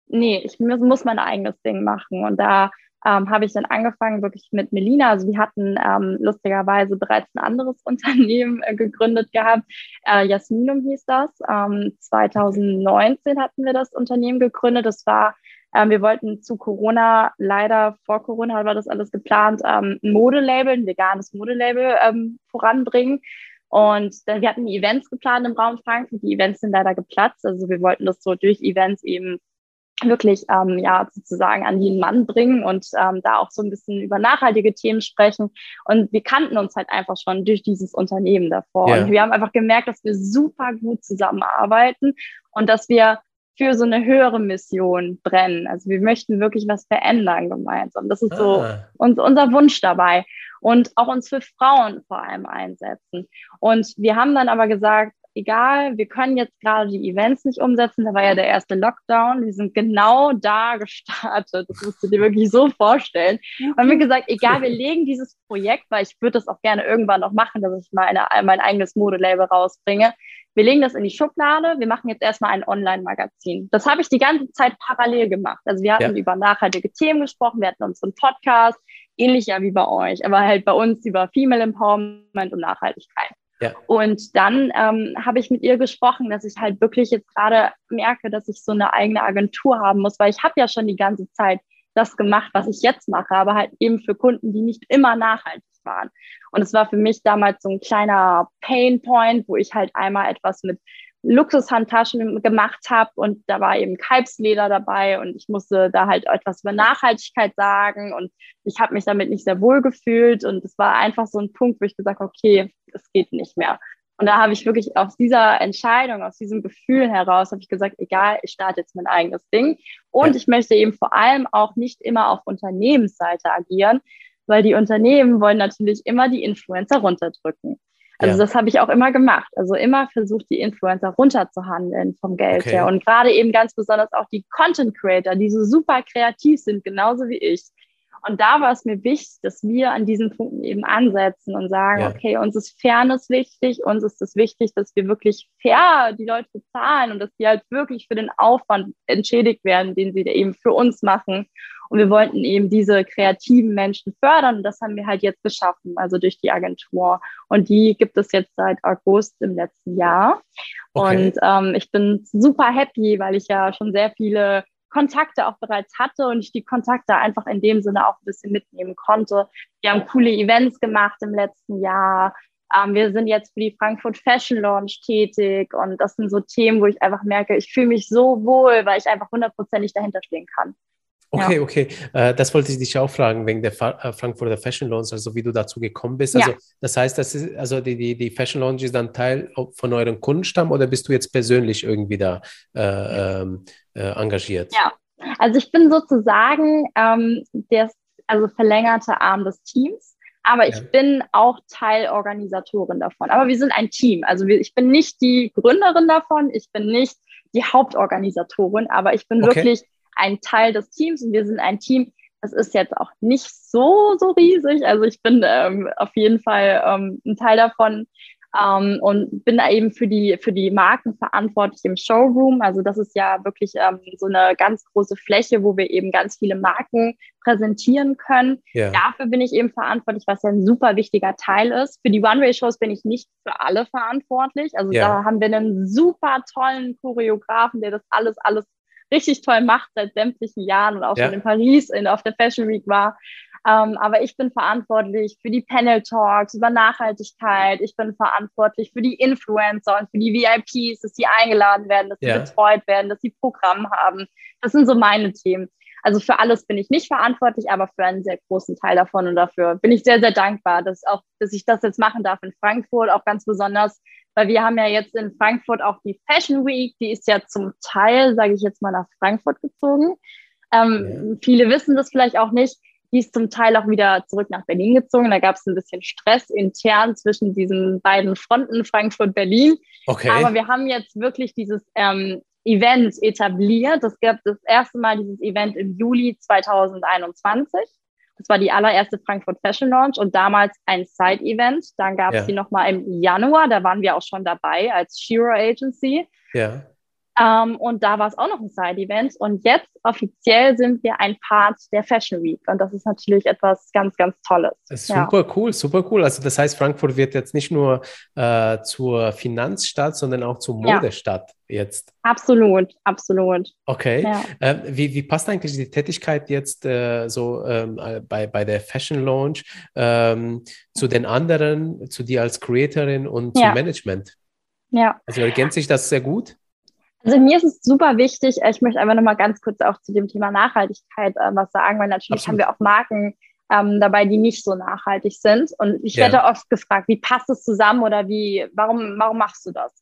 nee, ich muss mein eigenes Ding machen. Und da ähm, habe ich dann angefangen wirklich mit Melina. Also wir hatten ähm, lustigerweise bereits ein anderes Unternehmen äh, gegründet gehabt. Äh, Jasminum hieß das. Ähm, 2019 hatten wir das Unternehmen gegründet. Das war Ähm, wir wollten zu Corona, leider vor Corona war das alles geplant, ähm, ein Modelabel, ein veganes Modelabel ähm, voranbringen. Und dann, wir hatten Events geplant im Raum Frankfurt. Die Events sind leider geplatzt. Also wir wollten das so durch Events eben wirklich ähm, ja sozusagen an den Mann bringen und ähm, da auch so ein bisschen über nachhaltige Themen sprechen. Und wir kannten uns halt einfach schon durch dieses Unternehmen davor. Ja. Und wir haben einfach gemerkt, dass wir super gut zusammenarbeiten und dass wir für so eine höhere Mission brennen. Also wir möchten wirklich was verändern gemeinsam. Das ist so ah. uns, unser Wunsch dabei. Und auch uns für Frauen vor allem einsetzen. Und wir haben dann aber gesagt, egal, wir können jetzt gerade die Events nicht umsetzen. Da war ja der erste Lockdown. Wir sind genau da gestartet. Das musst du dir wirklich so vorstellen. Und haben wir gesagt, egal, wir legen dieses Projekt, weil ich würde das auch gerne irgendwann noch machen, dass ich mal eine, mein eigenes Modelabel rausbringe. Wir legen das in die Schublade. Wir machen jetzt erstmal ein Online-Magazin. Das habe ich die ganze Zeit parallel gemacht. Also wir hatten ja. über nachhaltige Themen gesprochen. Wir hatten unseren Podcast, ähnlich ja wie bei euch, aber halt bei uns über Female Empowerment und Nachhaltigkeit. Ja. Und dann ähm, habe ich mit ihr gesprochen, dass ich halt wirklich jetzt gerade merke, dass ich so eine eigene Agentur haben muss, weil ich habe ja schon die ganze Zeit das gemacht, was ich jetzt mache, aber halt eben für Kunden, die nicht immer nachhaltig waren. Und es war für mich damals so ein kleiner Pain Point, wo ich halt einmal etwas mit Luxushandtaschen gemacht habe und da war eben Kalbsleder dabei und ich musste da halt etwas über Nachhaltigkeit sagen und ich habe mich damit nicht sehr wohl gefühlt und es war einfach so ein Punkt, wo ich gesagt habe, okay, es geht nicht mehr. Und da habe ich wirklich aus dieser Entscheidung, aus diesem Gefühl heraus, habe ich gesagt, egal, ich starte jetzt mein eigenes Ding. Und ich möchte eben vor allem auch nicht immer auf Unternehmensseite agieren, weil die Unternehmen wollen natürlich immer die Influencer runterdrücken. Also ja. das habe ich auch immer gemacht. Also immer versucht, die Influencer runterzuhandeln vom Geld okay. her. Und gerade eben ganz besonders auch die Content Creator, die so super kreativ sind, genauso wie ich. Und da war es mir wichtig, dass wir an diesen Punkten eben ansetzen und sagen, ja. okay, uns ist Fairness wichtig, uns ist es wichtig, dass wir wirklich fair die Leute bezahlen und dass die halt wirklich für den Aufwand entschädigt werden, den sie eben für uns machen. Und wir wollten eben diese kreativen Menschen fördern und das haben wir halt jetzt geschaffen, also durch die Agentur. Und die gibt es jetzt seit August im letzten Jahr. Okay. Und ähm, ich bin super happy, weil ich ja schon sehr viele Kontakte auch bereits hatte und ich die Kontakte einfach in dem Sinne auch ein bisschen mitnehmen konnte. Wir haben coole Events gemacht im letzten Jahr. Ähm, wir sind jetzt für die Frankfurt Fashion Launch tätig und das sind so Themen, wo ich einfach merke, ich fühle mich so wohl, weil ich einfach hundertprozentig dahinter stehen kann. Okay, ja. okay. Äh, das wollte ich dich auch fragen, wegen der Fa äh, Frankfurter Fashion Launch, also wie du dazu gekommen bist. Also, ja. das heißt, das ist, also die, die, die Fashion Launch ist dann Teil von eurem Kundenstamm oder bist du jetzt persönlich irgendwie da äh, ähm, äh, engagiert? Ja, also ich bin sozusagen ähm, der also verlängerte Arm des Teams. Aber ich ja. bin auch Teilorganisatorin davon. Aber wir sind ein Team. Also wir, ich bin nicht die Gründerin davon, ich bin nicht die Hauptorganisatorin, aber ich bin okay. wirklich ein Teil des Teams und wir sind ein Team. Das ist jetzt auch nicht so, so riesig. Also ich bin ähm, auf jeden Fall ähm, ein Teil davon ähm, und bin da eben für die, für die Marken verantwortlich im Showroom. Also das ist ja wirklich ähm, so eine ganz große Fläche, wo wir eben ganz viele Marken präsentieren können. Ja. Dafür bin ich eben verantwortlich, was ja ein super wichtiger Teil ist. Für die One-Way-Shows bin ich nicht für alle verantwortlich. Also ja. da haben wir einen super tollen Choreografen, der das alles, alles richtig toll macht seit sämtlichen Jahren und auch ja. schon in Paris in, auf der Fashion Week war. Ähm, aber ich bin verantwortlich für die Panel Talks über Nachhaltigkeit. Ich bin verantwortlich für die Influencer und für die VIPs, dass sie eingeladen werden, dass sie ja. betreut werden, dass sie Programm haben. Das sind so meine Themen. Also für alles bin ich nicht verantwortlich, aber für einen sehr großen Teil davon und dafür bin ich sehr, sehr dankbar, dass auch, dass ich das jetzt machen darf in Frankfurt, auch ganz besonders, weil wir haben ja jetzt in Frankfurt auch die Fashion Week, die ist ja zum Teil, sage ich jetzt mal, nach Frankfurt gezogen. Ähm, ja. Viele wissen das vielleicht auch nicht. Die ist zum Teil auch wieder zurück nach Berlin gezogen. Da gab es ein bisschen Stress intern zwischen diesen beiden Fronten, Frankfurt-Berlin. Okay. Aber wir haben jetzt wirklich dieses ähm, Event etabliert. Es gab das erste Mal dieses Event im Juli 2021. Das war die allererste Frankfurt Fashion Launch und damals ein Side-Event. Dann gab es ja. die nochmal im Januar, da waren wir auch schon dabei als Shiro Agency. Ja. Ähm, und da war es auch noch ein Side-Event. Und jetzt offiziell sind wir ein Part der Fashion Week. Und das ist natürlich etwas ganz, ganz Tolles. Super ja. cool, super cool. Also das heißt, Frankfurt wird jetzt nicht nur äh, zur Finanzstadt, sondern auch zur Modestadt ja. jetzt. Absolut, absolut. Okay. Ja. Äh, wie, wie passt eigentlich die Tätigkeit jetzt äh, so ähm, äh, bei, bei der Fashion Launch ähm, zu den anderen, zu dir als Creatorin und zum Management? Ja. Also ergänzt sich das sehr gut? Also mir ist es super wichtig, ich möchte einfach nochmal ganz kurz auch zu dem Thema Nachhaltigkeit äh, was sagen, weil natürlich Absolut. haben wir auch Marken ähm, dabei, die nicht so nachhaltig sind. Und ich ja. werde oft gefragt, wie passt es zusammen oder wie, warum, warum machst du das?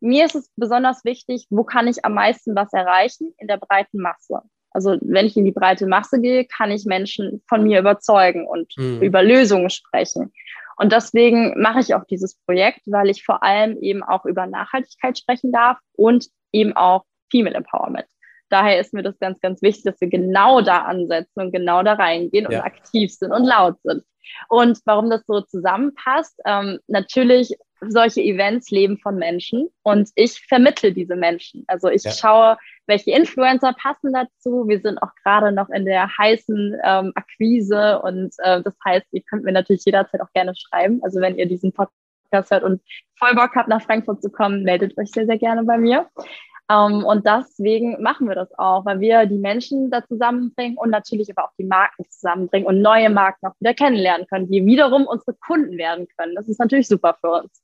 Mir ist es besonders wichtig, wo kann ich am meisten was erreichen? In der breiten Masse. Also wenn ich in die breite Masse gehe, kann ich Menschen von mir überzeugen und mhm. über Lösungen sprechen. Und deswegen mache ich auch dieses Projekt, weil ich vor allem eben auch über Nachhaltigkeit sprechen darf und eben auch Female Empowerment. Daher ist mir das ganz, ganz wichtig, dass wir genau da ansetzen und genau da reingehen und ja. aktiv sind und laut sind. Und warum das so zusammenpasst, ähm, natürlich, solche Events leben von Menschen und ich vermittle diese Menschen. Also ich ja. schaue, welche Influencer passen dazu. Wir sind auch gerade noch in der heißen ähm, Akquise und äh, das heißt, ihr könnt mir natürlich jederzeit auch gerne schreiben. Also wenn ihr diesen Podcast hört und voll Bock habt, nach Frankfurt zu kommen, meldet euch sehr, sehr gerne bei mir. Um, ähm, und deswegen machen wir das auch, weil wir die Menschen da zusammenbringen und natürlich aber auch die Marken zusammenbringen und neue Marken auch wieder kennenlernen können, die wiederum unsere Kunden werden können. Das ist natürlich super für uns.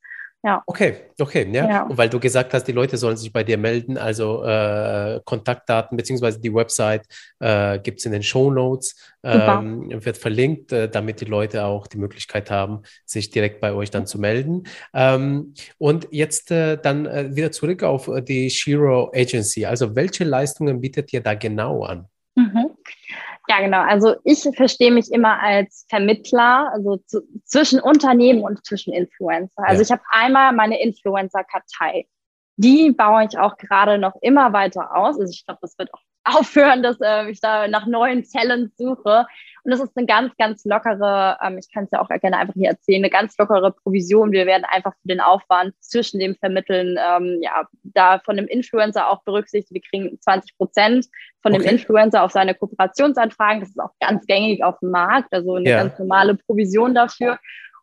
Ja. Okay, okay, ja. ja. Und weil du gesagt hast, die Leute sollen sich bei dir melden, also äh, Kontaktdaten beziehungsweise die Website äh, gibt es in den Show Notes, ähm, wird verlinkt, äh, damit die Leute auch die Möglichkeit haben, sich direkt bei euch dann zu melden. Ähm, und jetzt äh, dann äh, wieder zurück auf die Shiro Agency. Also welche Leistungen bietet ihr da genau an? Mhm. Ja, genau. Also ich verstehe mich immer als Vermittler, also zu, zwischen Unternehmen und zwischen Influencer. Also ja. ich habe einmal meine Influencer-Kartei. Die baue ich auch gerade noch immer weiter aus. Also ich glaube, das wird auch aufhören, dass äh, ich da nach neuen Talents suche. Und das ist eine ganz, ganz lockere, ähm, ich kann es ja auch gerne einfach hier erzählen, eine ganz lockere Provision. Wir werden einfach für den Aufwand zwischen dem Vermitteln, ähm, ja, da von dem Influencer auch berücksichtigt. Wir kriegen 20 Prozent von dem okay. Influencer auf seine Kooperationsanfragen. Das ist auch ganz gängig auf dem Markt, also eine ja. ganz normale Provision dafür.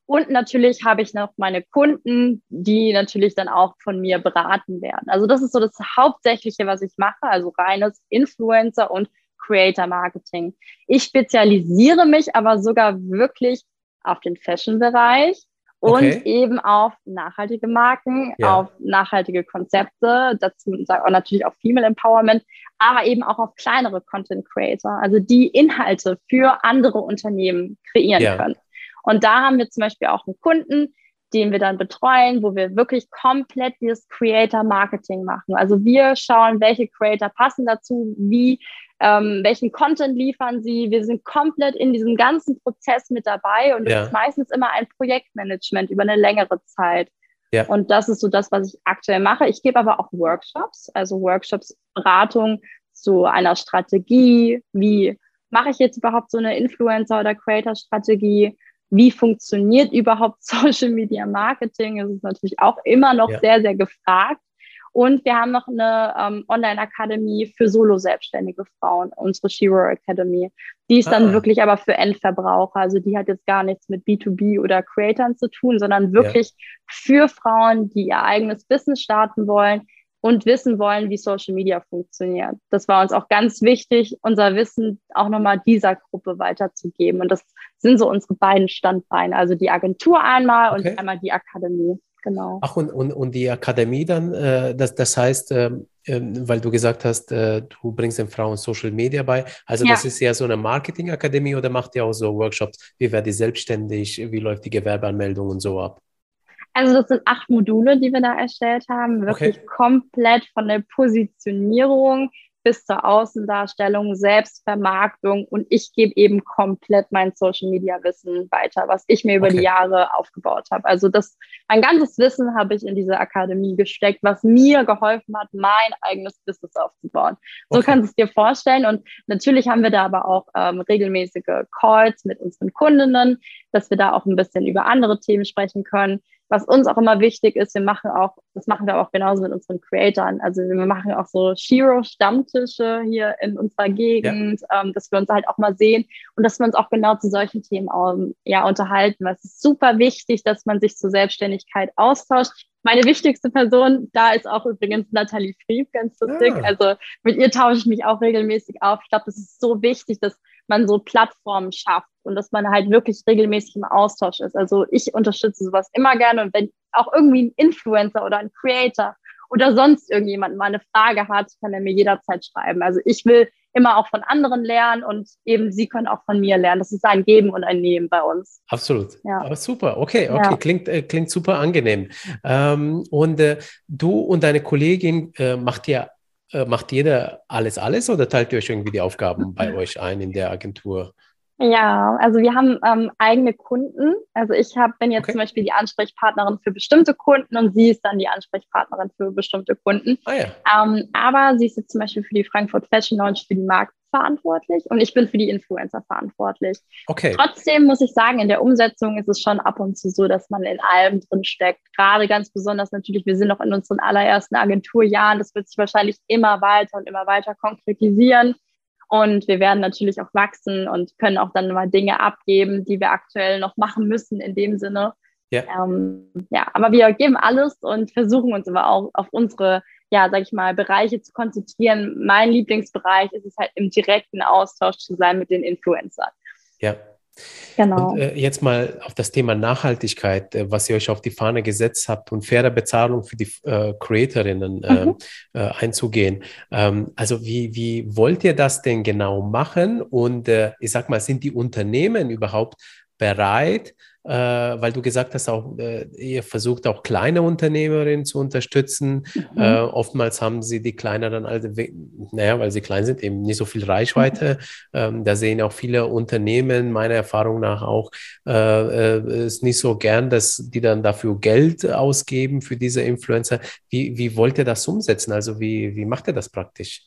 Und natürlich habe ich noch meine Kunden, die natürlich dann auch von mir beraten werden. Also das ist so das Hauptsächliche, was ich mache, also reines Influencer und Creator Marketing. Ich spezialisiere mich aber sogar wirklich auf den Fashion-Bereich und okay. eben auf nachhaltige Marken, ja. auf nachhaltige Konzepte, dazu auch natürlich auf Female Empowerment, aber eben auch auf kleinere Content Creator, also die Inhalte für andere Unternehmen kreieren ja. können. Und da haben wir zum Beispiel auch einen Kunden, den wir dann betreuen, wo wir wirklich komplett dieses Creator Marketing machen. Also wir schauen, welche Creator passen dazu, wie, ähm, welchen Content liefern sie. Wir sind komplett in diesem ganzen Prozess mit dabei und es ja. ist meistens immer ein Projektmanagement über eine längere Zeit. Ja. Und das ist so das, was ich aktuell mache. Ich gebe aber auch Workshops, also Workshops, Beratung zu einer Strategie. Wie mache ich jetzt überhaupt so eine Influencer- oder Creator-Strategie? wie funktioniert überhaupt Social Media Marketing? Das ist natürlich auch immer noch ja. sehr, sehr gefragt. Und wir haben noch eine ähm, Online-Akademie für solo-selbstständige Frauen, unsere Shiro Academy. Die ist ah. dann wirklich aber für Endverbraucher. Also die hat jetzt gar nichts mit B2B oder Creators zu tun, sondern wirklich ja. für Frauen, die ihr eigenes Business starten wollen, und wissen wollen, wie Social Media funktioniert. Das war uns auch ganz wichtig, unser Wissen auch nochmal dieser Gruppe weiterzugeben. Und das sind so unsere beiden Standbeine, also die Agentur einmal okay. und einmal die Akademie. Genau. Ach, und, und, und die Akademie dann, äh, das, das heißt, äh, weil du gesagt hast, äh, du bringst den Frauen Social Media bei. Also ja. das ist ja so eine Marketingakademie oder macht ihr auch so Workshops? Wie werde ich selbstständig? Wie läuft die Gewerbeanmeldung und so ab? Also das sind acht Module, die wir da erstellt haben, wirklich okay. komplett von der Positionierung bis zur Außendarstellung, Selbstvermarktung und ich gebe eben komplett mein Social Media Wissen weiter, was ich mir über okay. die Jahre aufgebaut habe. Also das, mein ganzes Wissen habe ich in diese Akademie gesteckt, was mir geholfen hat, mein eigenes Business aufzubauen. So okay. kannst du es dir vorstellen. Und natürlich haben wir da aber auch ähm, regelmäßige Calls mit unseren Kundinnen, dass wir da auch ein bisschen über andere Themen sprechen können. Was uns auch immer wichtig ist, wir machen auch, das machen wir auch genauso mit unseren Creatoren. Also wir machen auch so Shiro-Stammtische hier in unserer Gegend, ja. ähm, dass wir uns halt auch mal sehen und dass wir uns auch genau zu solchen Themen ähm, ja, unterhalten. Weil es ist super wichtig, dass man sich zur Selbstständigkeit austauscht. Meine wichtigste Person da ist auch übrigens Nathalie Fried, ganz lustig. Ah. Also mit ihr tausche ich mich auch regelmäßig auf. Ich glaube, das ist so wichtig, dass man so Plattformen schafft und dass man halt wirklich regelmäßig im Austausch ist. Also ich unterstütze sowas immer gerne und wenn auch irgendwie ein Influencer oder ein Creator oder sonst irgendjemand mal eine Frage hat, kann er mir jederzeit schreiben. Also ich will immer auch von anderen lernen und eben sie können auch von mir lernen. Das ist ein Geben und ein Nehmen bei uns. Absolut. Ja. Aber super. Okay, okay. Ja. Klingt, äh, klingt super angenehm. Ähm, und äh, du und deine Kollegin äh, macht ja äh, macht jeder alles, alles oder teilt ihr euch irgendwie die Aufgaben bei euch ein in der Agentur? Ja, also wir haben ähm, eigene Kunden. Also ich hab, bin jetzt okay. zum Beispiel die Ansprechpartnerin für bestimmte Kunden und sie ist dann die Ansprechpartnerin für bestimmte Kunden. Ah, ja. ähm, aber sie ist jetzt zum Beispiel für die Frankfurt Fashion Launch für die Markt verantwortlich und ich bin für die Influencer verantwortlich. Okay. Trotzdem muss ich sagen, in der Umsetzung ist es schon ab und zu so, dass man in allem drin steckt. Gerade ganz besonders natürlich, wir sind noch in unseren allerersten Agenturjahren. Das wird sich wahrscheinlich immer weiter und immer weiter konkretisieren. Und wir werden natürlich auch wachsen und können auch dann mal Dinge abgeben, die wir aktuell noch machen müssen in dem Sinne. Ja. Ähm, ja, aber wir geben alles und versuchen uns aber auch auf unsere, ja, sag ich mal, Bereiche zu konzentrieren. Mein Lieblingsbereich ist es halt im direkten Austausch zu sein mit den Influencern. Ja, Genau. Und, äh, jetzt mal auf das Thema Nachhaltigkeit, äh, was ihr euch auf die Fahne gesetzt habt und faire Bezahlung für die äh, Creatorinnen ähm, mhm. äh, einzugehen. Ähm, also wie, wie wollt ihr das denn genau machen? Und äh, ich sag mal, sind die Unternehmen überhaupt bereit, äh, weil du gesagt hast, auch äh, ihr versucht auch kleine Unternehmerinnen zu unterstützen. Mhm. Äh, oftmals haben sie die kleineren, also, naja, weil sie klein sind, eben nicht so viel Reichweite. Mhm. Ähm, da sehen auch viele Unternehmen meiner Erfahrung nach auch äh, äh, ist nicht so gern, dass die dann dafür Geld ausgeben für diese Influencer. Wie, wie wollt ihr das umsetzen? Also wie, wie macht ihr das praktisch?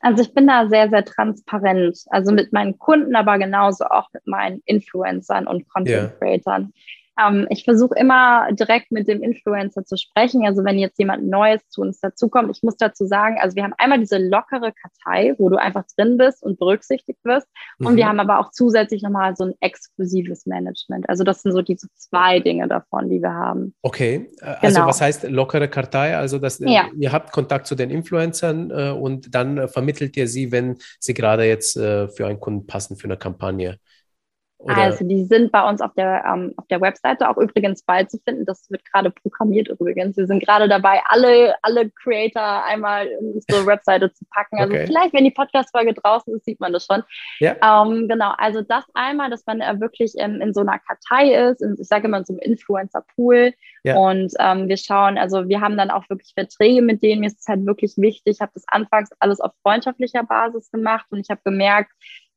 Also ich bin da sehr, sehr transparent. Also mit meinen Kunden, aber genauso auch mit meinen Influencern und Content Creatern. Ja. Ähm, ich versuche immer direkt mit dem Influencer zu sprechen. Also wenn jetzt jemand Neues zu uns dazukommt, ich muss dazu sagen, also wir haben einmal diese lockere Kartei, wo du einfach drin bist und berücksichtigt wirst. Mhm. Und wir haben aber auch zusätzlich nochmal so ein exklusives Management. Also das sind so diese zwei Dinge davon, die wir haben. Okay, äh, also genau. was heißt lockere Kartei? Also dass äh, ja. ihr habt Kontakt zu den Influencern äh, und dann äh, vermittelt ihr sie, wenn sie gerade jetzt äh, für einen Kunden passen, für eine Kampagne. Oder? Also die sind bei uns auf der, ähm, auf der Webseite auch übrigens bald zu finden. Das wird gerade programmiert übrigens. Wir sind gerade dabei, alle, alle Creator einmal in unsere Webseite zu packen. Also okay. vielleicht, wenn die Podcast-Folge draußen ist, sieht man das schon. Ja. Ähm, genau, also das einmal, dass man äh, wirklich in, in so einer Kartei ist, in, ich sage immer so einem Influencer-Pool. Ja. Und ähm, wir schauen, also wir haben dann auch wirklich Verträge mit denen. Mir ist es halt wirklich wichtig. Ich habe das anfangs alles auf freundschaftlicher Basis gemacht und ich habe gemerkt,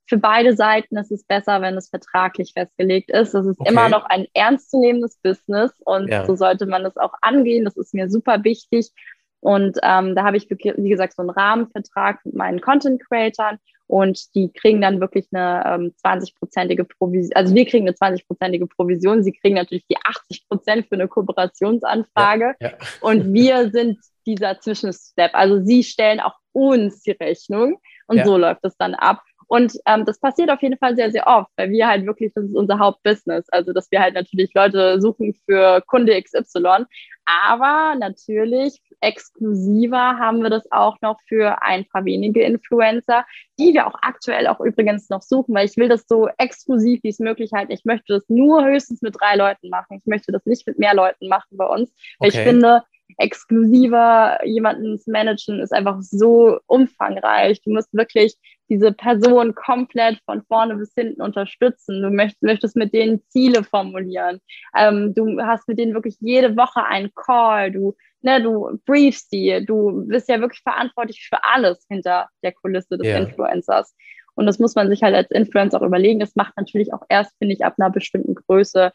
für beide Seiten ist es besser, wenn es vertraglich festgelegt ist. Das ist okay. immer noch ein ernstzunehmendes Business und ja. so sollte man es auch angehen. Das ist mir super wichtig. Und ähm, da habe ich, wie gesagt, so einen Rahmenvertrag mit meinen Content-Creatern und die kriegen dann wirklich eine ähm, 20-prozentige Provision. Also wir kriegen eine 20-prozentige Provision. Sie kriegen natürlich die 80 Prozent für eine Kooperationsanfrage. Ja, ja. Und wir sind dieser Zwischenstep. Also sie stellen auch uns die Rechnung und ja. so läuft es dann ab. Und ähm, das passiert auf jeden Fall sehr, sehr oft, weil wir halt wirklich, das ist unser Hauptbusiness. Also, dass wir halt natürlich Leute suchen für Kunde XY. Aber natürlich exklusiver haben wir das auch noch für ein paar wenige Influencer, die wir auch aktuell auch übrigens noch suchen, weil ich will das so exklusiv wie es möglich halten. Ich möchte das nur höchstens mit drei Leuten machen. Ich möchte das nicht mit mehr Leuten machen bei uns. Weil okay. ich finde, exklusiver jemanden zu managen ist einfach so umfangreich. Du musst wirklich diese Person komplett von vorne bis hinten unterstützen. Du möchtest, möchtest mit denen Ziele formulieren. Ähm, du hast mit denen wirklich jede Woche einen Call. Du, ne, du briefst die. Du bist ja wirklich verantwortlich für alles hinter der Kulisse des yeah. Influencers. Und das muss man sich halt als Influencer auch überlegen. Das macht natürlich auch erst, finde ich, ab einer bestimmten Größe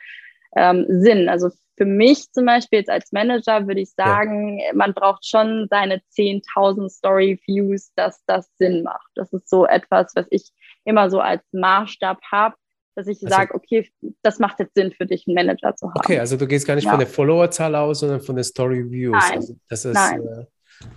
ähm, Sinn. Also für mich zum Beispiel jetzt als Manager würde ich sagen, ja. man braucht schon seine 10.000 Story-Views, dass das Sinn macht. Das ist so etwas, was ich immer so als Maßstab habe, dass ich also, sage, okay, das macht jetzt Sinn für dich, einen Manager zu haben. Okay, also du gehst gar nicht ja. von der Followerzahl aus, sondern von den Story Views. Nein. Also, das ist, Nein. Äh,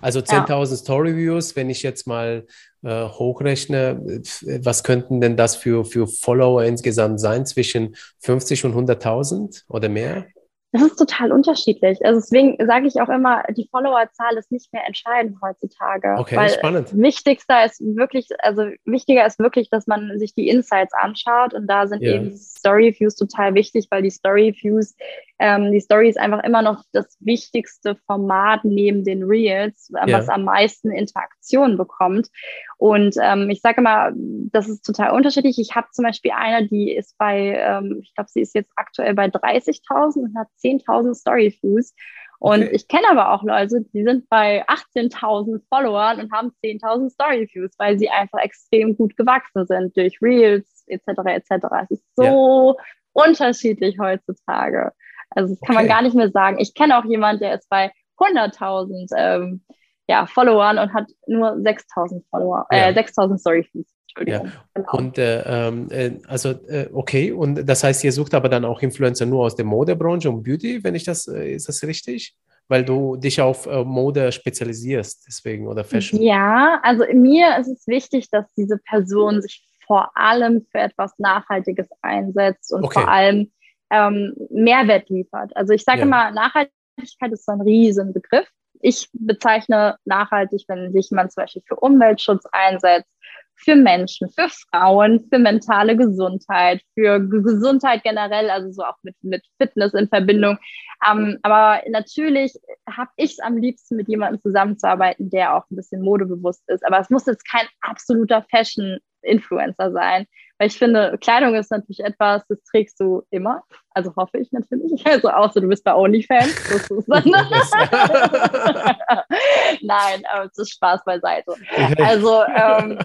also 10.000 ja. Story Views, wenn ich jetzt mal äh, hochrechne, was könnten denn das für, für Follower insgesamt sein? Zwischen 50 und 100.000 oder mehr? Das ist total unterschiedlich. Also deswegen sage ich auch immer, die Followerzahl ist nicht mehr entscheidend heutzutage. Okay, weil spannend. Wichtigster ist wirklich, also wichtiger ist wirklich, dass man sich die Insights anschaut und da sind ja. eben Story Views total wichtig, weil die Story Views ähm, die Story ist einfach immer noch das wichtigste Format neben den Reels, äh, ja. was am meisten Interaktion bekommt. Und ähm, ich sage immer, das ist total unterschiedlich. Ich habe zum Beispiel eine, die ist bei, ähm, ich glaube, sie ist jetzt aktuell bei 30.000 und hat 10.000 Story Views. Und okay. ich kenne aber auch Leute, die sind bei 18.000 Followern und haben 10.000 Story Views, weil sie einfach extrem gut gewachsen sind durch Reels etc. etc. Es ist so ja. unterschiedlich heutzutage. Also das kann okay. man gar nicht mehr sagen. Ich kenne auch jemanden, der ist bei 100.000 ähm, ja, Followern und hat nur 6.000 Follower, äh, ja. äh, 6.000 Storyfeeds. Ja. Genau. Und äh, ähm, äh, also äh, okay, und das heißt, ihr sucht aber dann auch Influencer nur aus der Modebranche und Beauty, wenn ich das, äh, ist das richtig? Weil du dich auf äh, Mode spezialisierst, deswegen oder Fashion. Ja, also mir ist es wichtig, dass diese Person sich vor allem für etwas Nachhaltiges einsetzt und okay. vor allem ähm, Mehrwert liefert. Also ich sage ja. immer, Nachhaltigkeit ist so ein Riesenbegriff. Ich bezeichne nachhaltig, wenn sich jemand zum Beispiel für Umweltschutz einsetzt, für Menschen, für Frauen, für mentale Gesundheit, für Gesundheit generell, also so auch mit, mit Fitness in Verbindung. Ähm, aber natürlich habe ich es am liebsten, mit jemandem zusammenzuarbeiten, der auch ein bisschen modebewusst ist. Aber es muss jetzt kein absoluter Fashion-Influencer sein, weil ich finde, Kleidung ist natürlich etwas, das trägst du immer. Also hoffe ich natürlich. Also außer du bist bei OnlyFans. Nein, aber es ist Spaß beiseite. Also ähm,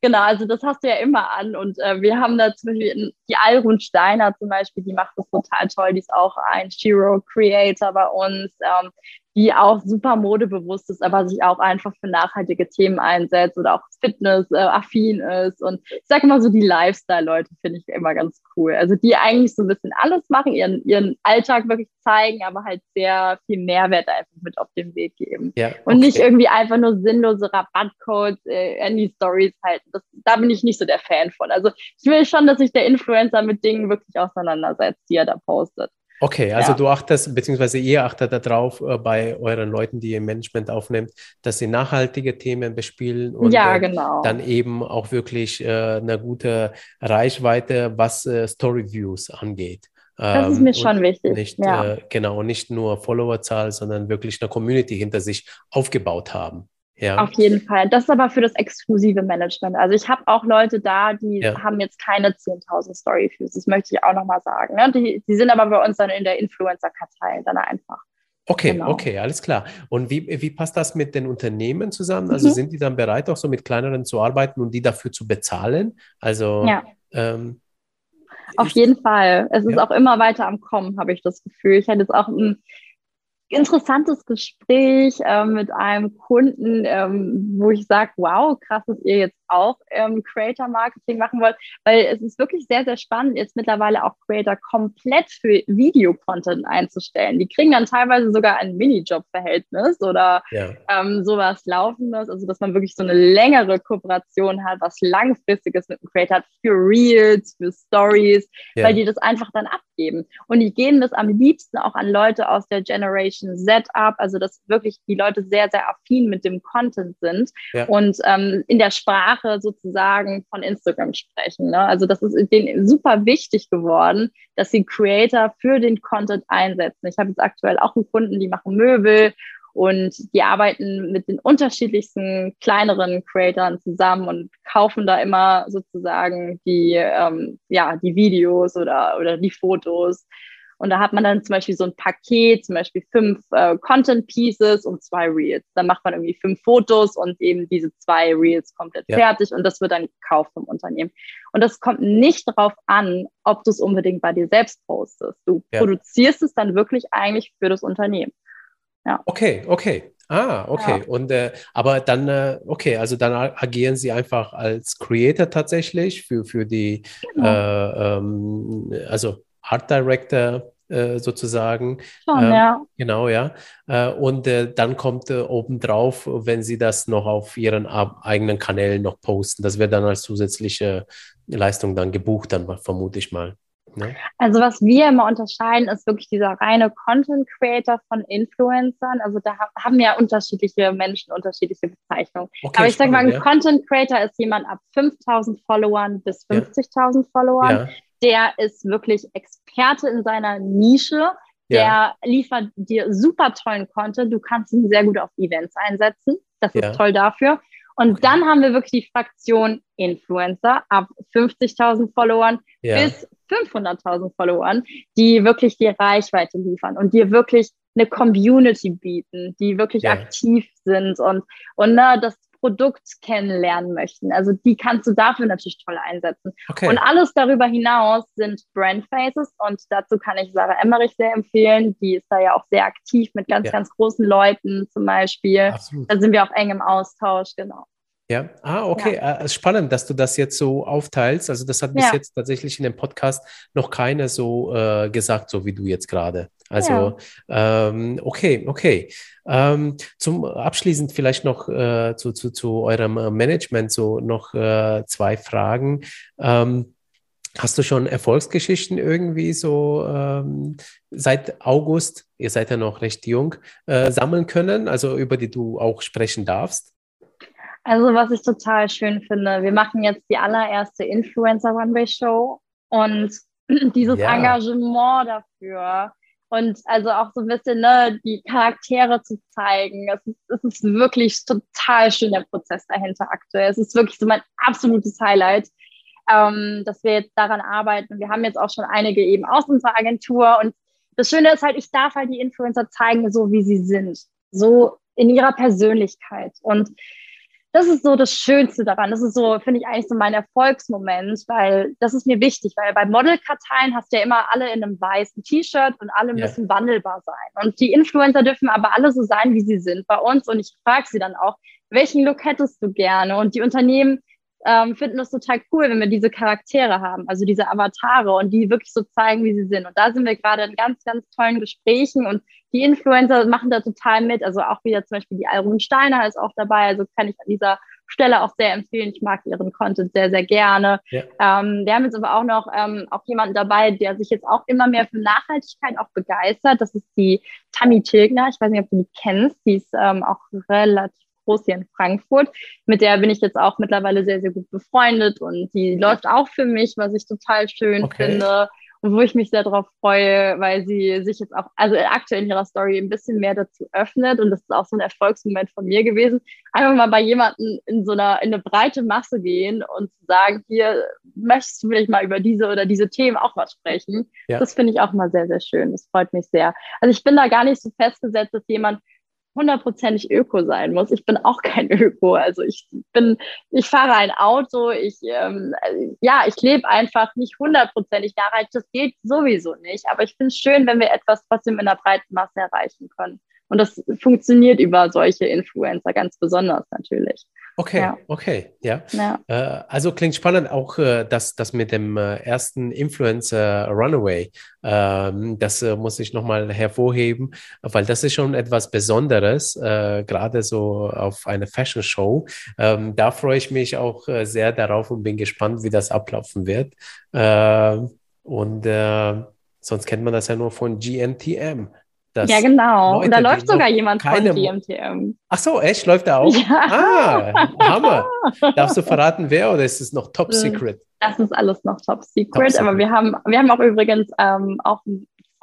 Genau, also das hast du ja immer an. Und äh, wir haben da zum Beispiel die Alrun Steiner zum Beispiel, die macht das total toll. Die ist auch ein Shiro Creator bei uns. Ähm, die auch super modebewusst ist, aber sich auch einfach für nachhaltige Themen einsetzt oder auch Fitness-affin äh, ist. Und ich sage immer so, die Lifestyle-Leute finde ich immer ganz cool. Also die eigentlich so ein bisschen alles machen, ihren, ihren Alltag wirklich zeigen, aber halt sehr viel Mehrwert einfach mit auf den Weg geben. Ja, okay. Und nicht irgendwie einfach nur sinnlose Rabattcodes äh, in die Stories halten. Das, da bin ich nicht so der Fan von. Also ich will schon, dass sich der Influencer mit Dingen wirklich auseinandersetzt, die er da postet. Okay, also ja. du achtest, beziehungsweise ihr achtet darauf äh, bei euren Leuten, die ihr im Management aufnimmt, dass sie nachhaltige Themen bespielen und ja, äh, genau. dann eben auch wirklich äh, eine gute Reichweite, was äh, Story Views angeht. Das ist ähm, mir schon wichtig. Nicht, ja. Äh, genau, nicht nur Followerzahl, sondern wirklich eine Community hinter sich aufgebaut haben. Ja. Auf jeden Fall. Das ist aber für das exklusive Management. Also ich habe auch Leute da, die ja. haben jetzt keine 10.000 Story-Views. Das möchte ich auch nochmal sagen. Ne? Die, die sind aber bei uns dann in der Influencer-Kartei dann einfach. Okay, genau. okay, alles klar. Und wie, wie passt das mit den Unternehmen zusammen? Also mhm. sind die dann bereit, auch so mit kleineren zu arbeiten und die dafür zu bezahlen? Also ja. Ähm, auf jeden Fall. Es ist ja. auch immer weiter am Kommen, habe ich das Gefühl. Ich hatte jetzt auch ein interessantes Gespräch äh, mit einem Kunden, ähm, wo ich sage, wow, krass, dass ihr jetzt auch ähm, Creator Marketing machen wollt, weil es ist wirklich sehr, sehr spannend, jetzt mittlerweile auch Creator komplett für Video-Content einzustellen. Die kriegen dann teilweise sogar ein Minijob-Verhältnis oder ja. ähm, sowas Laufendes, also dass man wirklich so eine längere Kooperation hat, was Langfristiges mit dem Creator hat, für Reels, für Stories, ja. weil die das einfach dann abgeben. Und die geben das am liebsten auch an Leute aus der Generation Z ab, also dass wirklich die Leute sehr, sehr affin mit dem Content sind ja. und ähm, in der Sprache Sprache sozusagen von Instagram sprechen. Ne? Also das ist denen super wichtig geworden, dass sie Creator für den Content einsetzen. Ich habe jetzt aktuell auch einen Kunden, die machen Möbel und die arbeiten mit den unterschiedlichsten kleineren Creatoren zusammen und kaufen da immer sozusagen die, ähm, ja, die Videos oder, oder die Fotos und da hat man dann zum Beispiel so ein Paket, zum Beispiel fünf äh, Content Pieces und zwei Reels. Dann macht man irgendwie fünf Fotos und eben diese zwei Reels komplett ja. fertig und das wird dann gekauft vom Unternehmen. Und das kommt nicht darauf an, ob du es unbedingt bei dir selbst postest. Du ja. produzierst es dann wirklich eigentlich für das Unternehmen. Ja. Okay, okay. Ah, okay. Ja. Und äh, aber dann, äh, okay, also dann agieren Sie einfach als Creator tatsächlich für, für die, genau. äh, ähm, also Art Director äh, sozusagen. Schon, ähm, ja. Genau, ja. Äh, und äh, dann kommt obendrauf, wenn Sie das noch auf Ihren eigenen Kanälen noch posten. Das wird dann als zusätzliche Leistung dann gebucht, dann vermute ich mal. Ne? Also was wir immer unterscheiden, ist wirklich dieser reine Content Creator von Influencern. Also da haben ja unterschiedliche Menschen unterschiedliche Bezeichnungen. Okay, Aber ich sage mal, ein ja. Content Creator ist jemand ab 5000 Followern bis 50.000 ja. Followern. Ja. Der ist wirklich Experte in seiner Nische. Der ja. liefert dir super tollen Content. Du kannst ihn sehr gut auf Events einsetzen. Das ist toll dafür. Und okay. dann haben wir wirklich die Fraktion Influencer ab 50.000 Followern ja. bis 500.000 Followern, die wirklich die Reichweite liefern und dir wirklich eine Community bieten, die wirklich ja. aktiv sind und, und ne, das Produkt kennenlernen möchten. Also die kannst du dafür natürlich toll einsetzen. Okay. Und alles darüber hinaus sind Brand Faces und dazu kann ich Sarah Emmerich sehr empfehlen. Die ist da ja auch sehr aktiv mit ganz, ja. ganz großen Leuten zum Beispiel. Absolut. Da sind wir auch eng im Austausch, genau. Ja, ah, okay. Ja. Äh, spannend, dass du das jetzt so aufteilst. Also, das hat bis ja. jetzt tatsächlich in dem Podcast noch keiner so äh, gesagt, so wie du jetzt gerade. Also, ja. ähm, okay, okay. Ähm, zum abschließend vielleicht noch äh, zu, zu, zu eurem äh, Management so noch äh, zwei Fragen. Ähm, Hast du schon Erfolgsgeschichten irgendwie so ähm, seit August, ihr seid ja noch recht jung, äh, sammeln können, also über die du auch sprechen darfst? Also, was ich total schön finde, wir machen jetzt die allererste Influencer Runway Show und dieses ja. Engagement dafür und also auch so ein bisschen ne, die Charaktere zu zeigen. Es ist, es ist wirklich total schön, der Prozess dahinter aktuell. Es ist wirklich so mein absolutes Highlight, ähm, dass wir jetzt daran arbeiten. Wir haben jetzt auch schon einige eben aus unserer Agentur und das Schöne ist halt, ich darf halt die Influencer zeigen, so wie sie sind, so in ihrer Persönlichkeit und das ist so das Schönste daran. Das ist so, finde ich eigentlich so mein Erfolgsmoment, weil das ist mir wichtig, weil bei Modelkarteien hast du ja immer alle in einem weißen T-Shirt und alle yeah. müssen wandelbar sein. Und die Influencer dürfen aber alle so sein, wie sie sind bei uns. Und ich frage sie dann auch, welchen Look hättest du gerne? Und die Unternehmen ähm, finden das total cool, wenn wir diese Charaktere haben, also diese Avatare und die wirklich so zeigen, wie sie sind. Und da sind wir gerade in ganz, ganz tollen Gesprächen und die Influencer machen da total mit. Also auch wieder zum Beispiel die Alrun Steiner ist auch dabei. Also kann ich an dieser Stelle auch sehr empfehlen. Ich mag ihren Content sehr, sehr gerne. Ja. Ähm, wir haben jetzt aber auch noch ähm, auch jemanden dabei, der sich jetzt auch immer mehr für Nachhaltigkeit auch begeistert. Das ist die Tammy Tilgner. Ich weiß nicht, ob du die kennst. Die ist ähm, auch relativ groß hier in Frankfurt. Mit der bin ich jetzt auch mittlerweile sehr, sehr gut befreundet und die läuft auch für mich, was ich total schön okay. finde und wo ich mich sehr darauf freue, weil sie sich jetzt auch, also aktuell in ihrer Story ein bisschen mehr dazu öffnet und das ist auch so ein Erfolgsmoment von mir gewesen, einfach mal bei jemandem in so einer, in eine breite Masse gehen und zu sagen, hier möchtest du vielleicht mal über diese oder diese Themen auch was sprechen. Ja. Das finde ich auch mal sehr, sehr schön. Das freut mich sehr. Also ich bin da gar nicht so festgesetzt, dass jemand hundertprozentig Öko sein muss. Ich bin auch kein Öko. Also ich bin, ich fahre ein Auto, ich, ähm, ja, ich lebe einfach nicht hundertprozentig nachhaltig. Das geht sowieso nicht. Aber ich finde es schön, wenn wir etwas trotzdem in der breiten Masse erreichen können. Und das funktioniert über solche Influencer ganz besonders natürlich. Okay, ja. okay, ja. ja. Äh, also klingt spannend auch, äh, dass das mit dem äh, ersten Influencer Runaway, ähm, das äh, muss ich nochmal hervorheben, weil das ist schon etwas Besonderes, äh, gerade so auf eine Fashion Show. Ähm, da freue ich mich auch äh, sehr darauf und bin gespannt, wie das ablaufen wird. Und sonst kennt man das ja nur von GNTM ja, genau. Leute, und da läuft sogar jemand keine... von GMTM. Ach so, echt? Läuft er auch? Ja. Ah, Hammer. Darfst du verraten, wer oder ist es noch Top Secret? Das ist alles noch Top Secret, top -Secret. aber wir haben, wir haben auch übrigens ähm, auch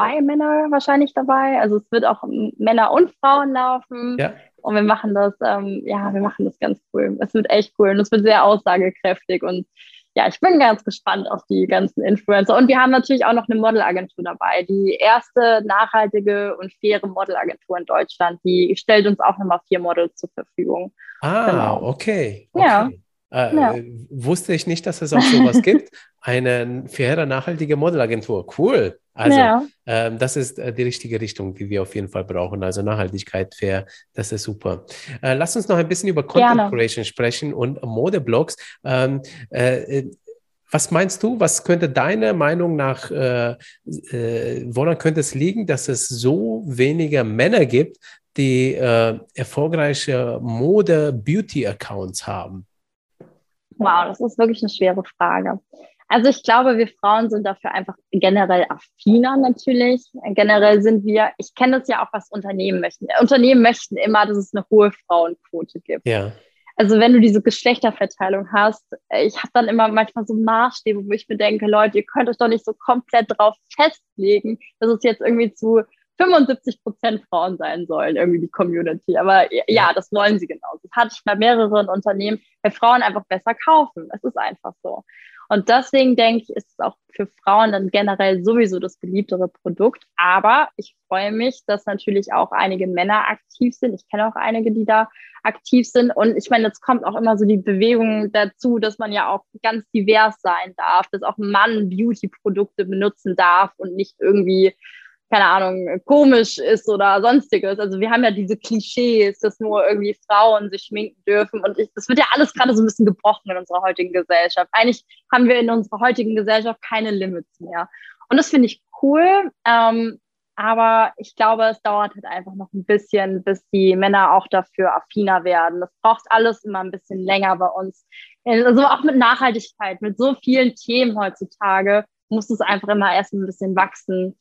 zwei Männer wahrscheinlich dabei. Also es wird auch Männer und Frauen laufen. Ja. Und wir machen das, ähm, ja, wir machen das ganz cool. Es wird echt cool und es wird sehr aussagekräftig und ja, ich bin ganz gespannt auf die ganzen Influencer. Und wir haben natürlich auch noch eine Modelagentur dabei. Die erste nachhaltige und faire Modelagentur in Deutschland. Die stellt uns auch nochmal vier Models zur Verfügung. Ah, genau. okay. okay. Ja. Äh, ja. Wusste ich nicht, dass es auch sowas gibt. Eine faire, nachhaltige Modelagentur. Cool. Also, ja. ähm, das ist äh, die richtige Richtung, die wir auf jeden Fall brauchen. Also Nachhaltigkeit, fair, das ist super. Äh, lass uns noch ein bisschen über Content Gerne. Creation sprechen und Modeblogs. Ähm, äh, äh, was meinst du, was könnte deiner Meinung nach, äh, äh, woran könnte es liegen, dass es so weniger Männer gibt, die äh, erfolgreiche Mode-Beauty-Accounts haben? Wow, das ist wirklich eine schwere Frage. Also ich glaube, wir Frauen sind dafür einfach generell affiner natürlich. Generell sind wir, ich kenne das ja auch, was Unternehmen möchten. Unternehmen möchten immer, dass es eine hohe Frauenquote gibt. Ja also wenn du diese Geschlechterverteilung hast, äh, ich habe dann immer manchmal so Maßstäbe, wo ich mir denke, Leute, ihr könnt euch doch nicht so komplett drauf festlegen, dass es jetzt irgendwie zu 75 Prozent Frauen sein sollen, irgendwie die Community. Aber ja, das wollen sie genauso. Das hatte ich bei mehreren Unternehmen, weil Frauen einfach besser kaufen. Es ist einfach so. Und deswegen denke ich, ist es auch für Frauen dann generell sowieso das beliebtere Produkt. Aber ich freue mich, dass natürlich auch einige Männer aktiv sind. Ich kenne auch einige, die da aktiv sind. Und ich meine, jetzt kommt auch immer so die Bewegung dazu, dass man ja auch ganz divers sein darf, dass auch ein Mann Beauty-Produkte benutzen darf und nicht irgendwie keine Ahnung, komisch ist oder sonstiges. Also wir haben ja diese Klischees, dass nur irgendwie Frauen sich schminken dürfen. Und ich, das wird ja alles gerade so ein bisschen gebrochen in unserer heutigen Gesellschaft. Eigentlich haben wir in unserer heutigen Gesellschaft keine Limits mehr. Und das finde ich cool. Ähm, aber ich glaube, es dauert halt einfach noch ein bisschen, bis die Männer auch dafür affiner werden. Das braucht alles immer ein bisschen länger bei uns. Also auch mit Nachhaltigkeit, mit so vielen Themen heutzutage muss es einfach immer erst ein bisschen wachsen.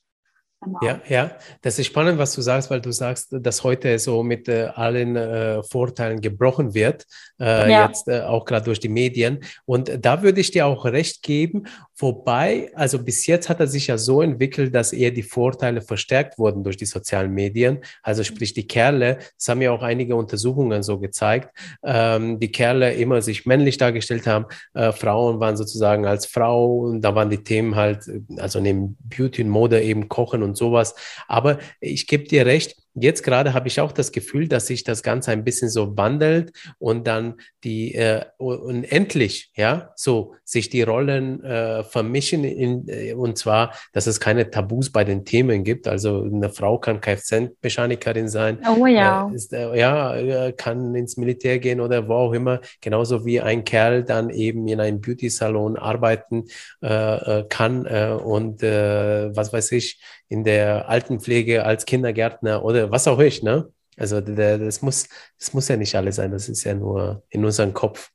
Genau. Ja, ja, das ist spannend, was du sagst, weil du sagst, dass heute so mit äh, allen äh, Vorteilen gebrochen wird, äh, ja. jetzt äh, auch gerade durch die Medien. Und da würde ich dir auch recht geben, wobei, also bis jetzt hat er sich ja so entwickelt, dass eher die Vorteile verstärkt wurden durch die sozialen Medien. Also sprich die Kerle, das haben ja auch einige Untersuchungen so gezeigt, ähm, die Kerle immer sich männlich dargestellt haben, äh, Frauen waren sozusagen als Frau und da waren die Themen halt, also neben Beauty und Mode eben Kochen und und sowas. Aber ich gebe dir recht, Jetzt gerade habe ich auch das Gefühl, dass sich das Ganze ein bisschen so wandelt und dann die äh, und endlich, ja, so sich die Rollen äh, vermischen in, äh, und zwar, dass es keine Tabus bei den Themen gibt. Also eine Frau kann Kfz-Mechanikerin sein, oh ja, äh, ist, äh, ja, äh, kann ins Militär gehen oder wo auch immer. Genauso wie ein Kerl dann eben in einem Beauty-Salon arbeiten kann und was weiß ich in der Altenpflege als Kindergärtner oder was auch ich, ne? Also der, das, muss, das muss ja nicht alles sein, das ist ja nur in unserem Kopf.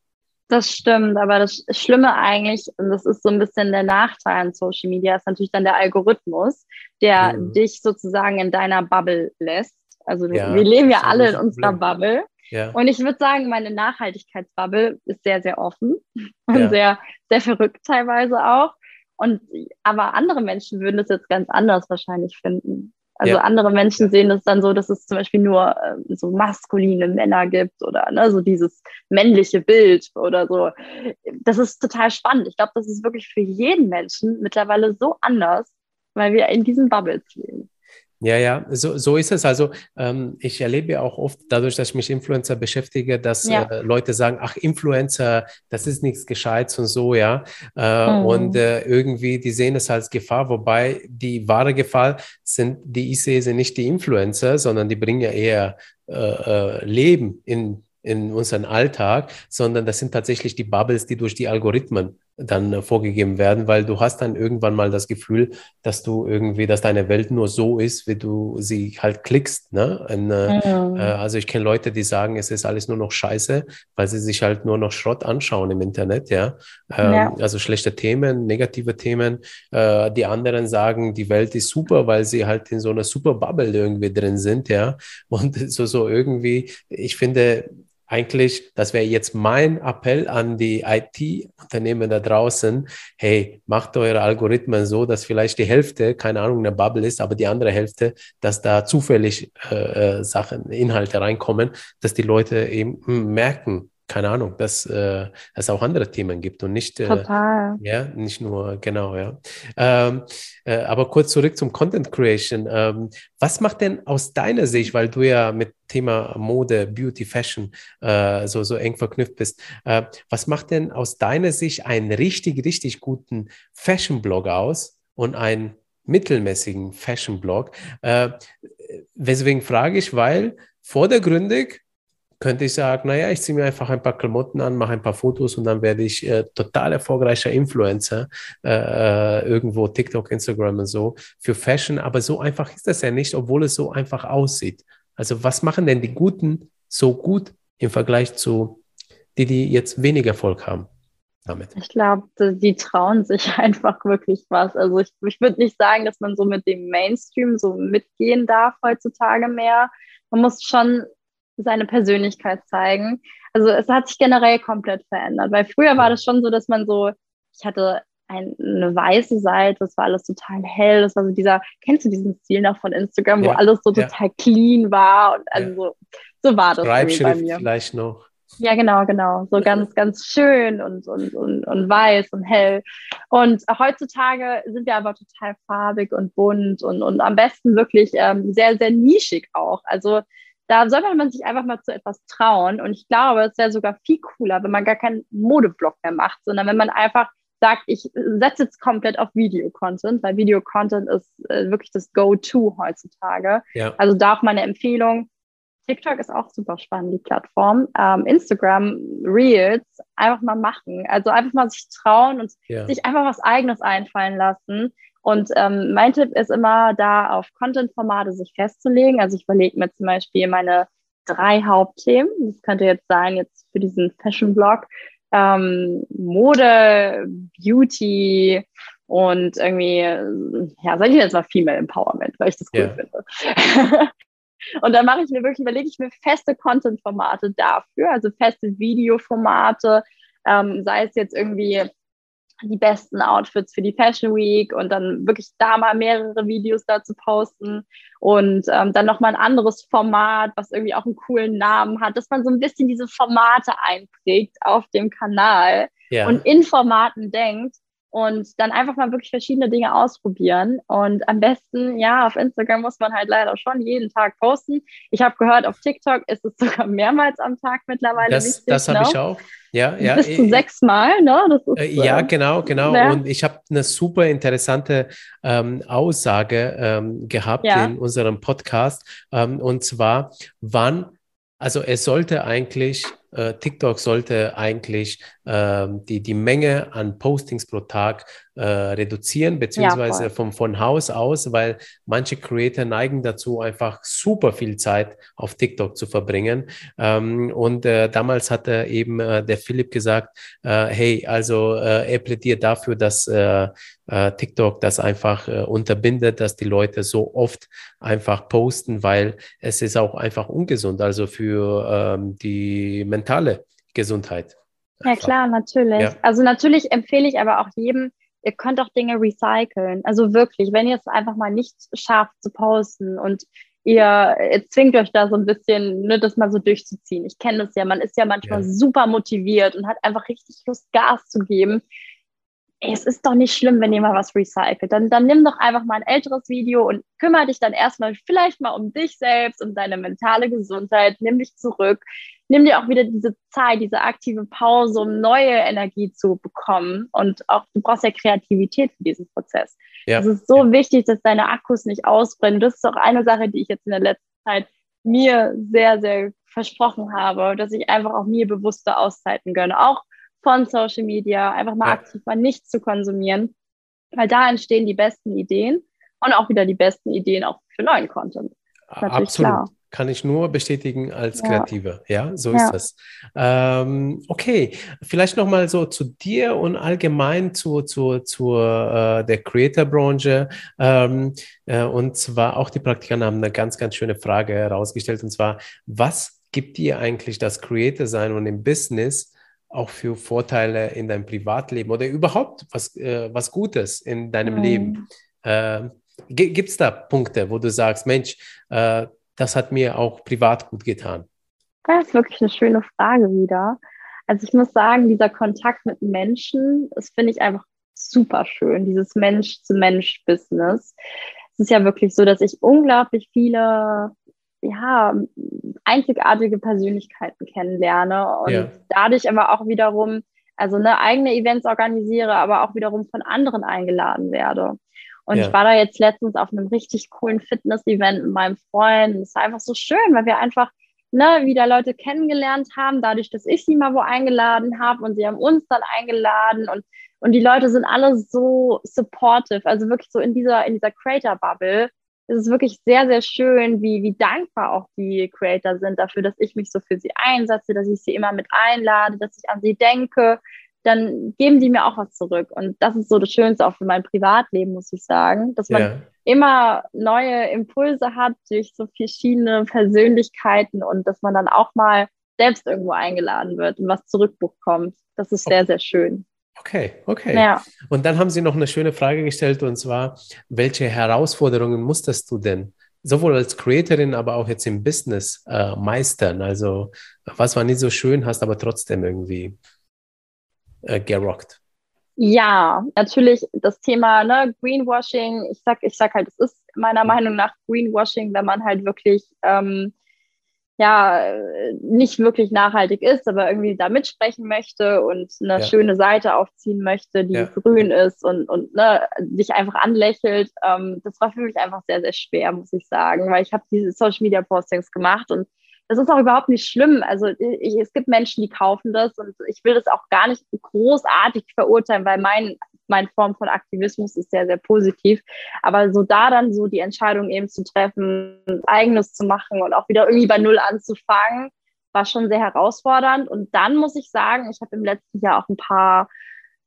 Das stimmt, aber das Schlimme eigentlich, und das ist so ein bisschen der Nachteil an Social Media, ist natürlich dann der Algorithmus, der mhm. dich sozusagen in deiner Bubble lässt. Also ja, wir leben ja alle in unserer. Bubble. Ja. Und ich würde sagen, meine Nachhaltigkeitsbubble ist sehr, sehr offen und ja. sehr, sehr verrückt teilweise auch. Und aber andere Menschen würden das jetzt ganz anders wahrscheinlich finden. Also ja. andere Menschen sehen es dann so, dass es zum Beispiel nur äh, so maskuline Männer gibt oder ne, so dieses männliche Bild oder so. Das ist total spannend. Ich glaube, das ist wirklich für jeden Menschen mittlerweile so anders, weil wir in diesen Bubbles leben. Ja, ja, so, so ist es. Also ähm, ich erlebe auch oft dadurch, dass ich mich Influencer beschäftige, dass ja. äh, Leute sagen, ach, Influencer, das ist nichts Gescheites und so, ja. Äh, mhm. Und äh, irgendwie, die sehen es als Gefahr, wobei die wahre Gefahr sind, die ich sehe, sind nicht die Influencer, sondern die bringen ja eher äh, äh, Leben in in unseren Alltag, sondern das sind tatsächlich die Bubbles, die durch die Algorithmen dann äh, vorgegeben werden, weil du hast dann irgendwann mal das Gefühl, dass du irgendwie, dass deine Welt nur so ist, wie du sie halt klickst. Ne? Und, äh, mhm. äh, also ich kenne Leute, die sagen, es ist alles nur noch Scheiße, weil sie sich halt nur noch Schrott anschauen im Internet, ja. Ähm, ja. Also schlechte Themen, negative Themen. Äh, die anderen sagen, die Welt ist super, weil sie halt in so einer super Bubble irgendwie drin sind, ja. Und so, so irgendwie, ich finde, eigentlich, das wäre jetzt mein Appell an die IT-Unternehmen da draußen. Hey, macht eure Algorithmen so, dass vielleicht die Hälfte, keine Ahnung, eine Bubble ist, aber die andere Hälfte, dass da zufällig äh, äh Sachen, Inhalte reinkommen, dass die Leute eben hm, merken, keine Ahnung, dass äh, es auch andere Themen gibt und nicht, äh, Total. ja, nicht nur, genau, ja. Ähm, äh, aber kurz zurück zum Content Creation. Ähm, was macht denn aus deiner Sicht, weil du ja mit Thema Mode, Beauty, Fashion äh, so, so eng verknüpft bist, äh, was macht denn aus deiner Sicht einen richtig, richtig guten Fashion-Blog aus und einen mittelmäßigen Fashion-Blog? Äh, weswegen frage ich, weil vordergründig könnte ich sagen, naja, ich ziehe mir einfach ein paar Klamotten an, mache ein paar Fotos und dann werde ich äh, total erfolgreicher Influencer, äh, äh, irgendwo TikTok, Instagram und so für Fashion. Aber so einfach ist das ja nicht, obwohl es so einfach aussieht. Also was machen denn die Guten so gut im Vergleich zu die, die jetzt weniger Erfolg haben? Damit. Ich glaube, die trauen sich einfach wirklich was. Also ich, ich würde nicht sagen, dass man so mit dem Mainstream so mitgehen darf heutzutage mehr. Man muss schon seine Persönlichkeit zeigen. Also es hat sich generell komplett verändert, weil früher war das schon so, dass man so, ich hatte ein, eine weiße Seite, das war alles total hell, das war so dieser, kennst du diesen Stil noch von Instagram, ja, wo alles so ja. total clean war und also ja. so, so war das bei mir. vielleicht noch. Ja, genau, genau. So ganz, ganz schön und, und, und, und weiß und hell. Und heutzutage sind wir aber total farbig und bunt und, und am besten wirklich ähm, sehr, sehr nischig auch. Also da sollte man sich einfach mal zu etwas trauen. Und ich glaube, es wäre sogar viel cooler, wenn man gar keinen Modeblock mehr macht, sondern wenn man einfach sagt, ich setze jetzt komplett auf Video-Content, weil Video-Content ist äh, wirklich das Go-To heutzutage. Ja. Also da auch meine Empfehlung. TikTok ist auch super spannend, die Plattform. Ähm, Instagram, Reels, einfach mal machen. Also einfach mal sich trauen und ja. sich einfach was Eigenes einfallen lassen. Und ähm, mein Tipp ist immer, da auf Content-Formate sich festzulegen. Also ich überlege mir zum Beispiel meine drei Hauptthemen. Das könnte jetzt sein, jetzt für diesen Fashion-Blog, ähm, Mode, Beauty und irgendwie, ja, sag ich jetzt mal Female Empowerment, weil ich das cool yeah. finde. und dann mache ich mir wirklich, überlege ich mir feste Content-Formate dafür, also feste Videoformate, ähm, sei es jetzt irgendwie die besten Outfits für die Fashion Week und dann wirklich da mal mehrere Videos dazu posten und ähm, dann nochmal ein anderes Format, was irgendwie auch einen coolen Namen hat, dass man so ein bisschen diese Formate einprägt auf dem Kanal ja. und in Formaten denkt und dann einfach mal wirklich verschiedene Dinge ausprobieren. Und am besten, ja, auf Instagram muss man halt leider schon jeden Tag posten. Ich habe gehört, auf TikTok ist es sogar mehrmals am Tag mittlerweile. Das, wichtig, das habe ne? ich auch. Ja, ja. Bis zu sechs Mal, ne? Ist, äh, ja, genau, genau. Ja. Und ich habe eine super interessante ähm, Aussage ähm, gehabt ja. in unserem Podcast. Ähm, und zwar, wann, also es sollte eigentlich äh, TikTok sollte eigentlich äh, die, die Menge an Postings pro Tag äh, reduzieren, beziehungsweise ja, vom, von Haus aus, weil manche Creator neigen dazu, einfach super viel Zeit auf TikTok zu verbringen. Ähm, und äh, damals hatte eben äh, der Philipp gesagt, äh, hey, also äh, er plädiert dafür, dass äh, äh, TikTok das einfach äh, unterbindet, dass die Leute so oft einfach posten, weil es ist auch einfach ungesund, also für ähm, die mentale Gesundheit. Einfach. Ja klar, natürlich. Ja. Also natürlich empfehle ich aber auch jedem, ihr könnt auch Dinge recyceln. Also wirklich, wenn ihr es einfach mal nicht schafft zu posten und ihr, ihr zwingt euch da so ein bisschen, ne, das mal so durchzuziehen. Ich kenne das ja, man ist ja manchmal ja. super motiviert und hat einfach richtig Lust, Gas zu geben es ist doch nicht schlimm, wenn ihr mal was recycelt. Dann, dann nimm doch einfach mal ein älteres Video und kümmere dich dann erstmal vielleicht mal um dich selbst, um deine mentale Gesundheit. Nimm dich zurück. Nimm dir auch wieder diese Zeit, diese aktive Pause, um neue Energie zu bekommen. Und auch du brauchst ja Kreativität für diesen Prozess. Ja. Es ist so ja. wichtig, dass deine Akkus nicht ausbrennen. Das ist auch eine Sache, die ich jetzt in der letzten Zeit mir sehr, sehr versprochen habe, dass ich einfach auch mir bewusste Auszeiten gönne. Auch von Social Media, einfach mal ja. aktiv mal nichts zu konsumieren, weil da entstehen die besten Ideen und auch wieder die besten Ideen auch für neuen Content. Absolut. Klar. Kann ich nur bestätigen als ja. Kreative. Ja, so ist das. Ähm, okay, vielleicht nochmal so zu dir und allgemein zu, zu, zu äh, der Creator-Branche. Ähm, äh, und zwar auch die Praktikanten haben eine ganz, ganz schöne Frage herausgestellt. Und zwar, was gibt dir eigentlich das Creator-Sein und im Business auch für Vorteile in deinem Privatleben oder überhaupt was, äh, was Gutes in deinem mhm. Leben? Äh, Gibt es da Punkte, wo du sagst, Mensch, äh, das hat mir auch privat gut getan? Das ist wirklich eine schöne Frage wieder. Also ich muss sagen, dieser Kontakt mit Menschen, das finde ich einfach super schön, dieses Mensch-zu-Mensch-Business. Es ist ja wirklich so, dass ich unglaublich viele ja, einzigartige Persönlichkeiten kennenlerne und ja. dadurch aber auch wiederum, also ne, eigene Events organisiere, aber auch wiederum von anderen eingeladen werde. Und ja. ich war da jetzt letztens auf einem richtig coolen Fitness-Event mit meinem Freund. Und es war einfach so schön, weil wir einfach ne, wieder Leute kennengelernt haben, dadurch, dass ich sie mal wo eingeladen habe und sie haben uns dann eingeladen und, und die Leute sind alle so supportive, also wirklich so in dieser, in dieser Creator-Bubble. Es ist wirklich sehr, sehr schön, wie, wie dankbar auch die Creator sind dafür, dass ich mich so für sie einsetze, dass ich sie immer mit einlade, dass ich an sie denke, dann geben die mir auch was zurück. Und das ist so das Schönste auch für mein Privatleben, muss ich sagen, dass man ja. immer neue Impulse hat durch so verschiedene Persönlichkeiten und dass man dann auch mal selbst irgendwo eingeladen wird und was zurückbekommt. Das ist sehr, sehr schön. Okay, okay. Ja. Und dann haben Sie noch eine schöne Frage gestellt und zwar, welche Herausforderungen musstest du denn sowohl als Creatorin, aber auch jetzt im Business äh, meistern? Also was war nicht so schön, hast aber trotzdem irgendwie äh, gerockt? Ja, natürlich das Thema ne, Greenwashing. Ich sag, ich sag halt, es ist meiner Meinung nach Greenwashing, wenn man halt wirklich ähm, ja nicht wirklich nachhaltig ist, aber irgendwie da mitsprechen möchte und eine ja. schöne Seite aufziehen möchte, die ja. grün ist und, und ne, dich einfach anlächelt. Ähm, das war für mich einfach sehr, sehr schwer, muss ich sagen, weil ich habe diese Social Media Postings gemacht und das ist auch überhaupt nicht schlimm. Also ich, es gibt Menschen, die kaufen das und ich will das auch gar nicht großartig verurteilen, weil mein, meine Form von Aktivismus ist sehr, sehr positiv. Aber so da dann so die Entscheidung eben zu treffen, eigenes zu machen und auch wieder irgendwie bei Null anzufangen, war schon sehr herausfordernd. Und dann muss ich sagen, ich habe im letzten Jahr auch ein paar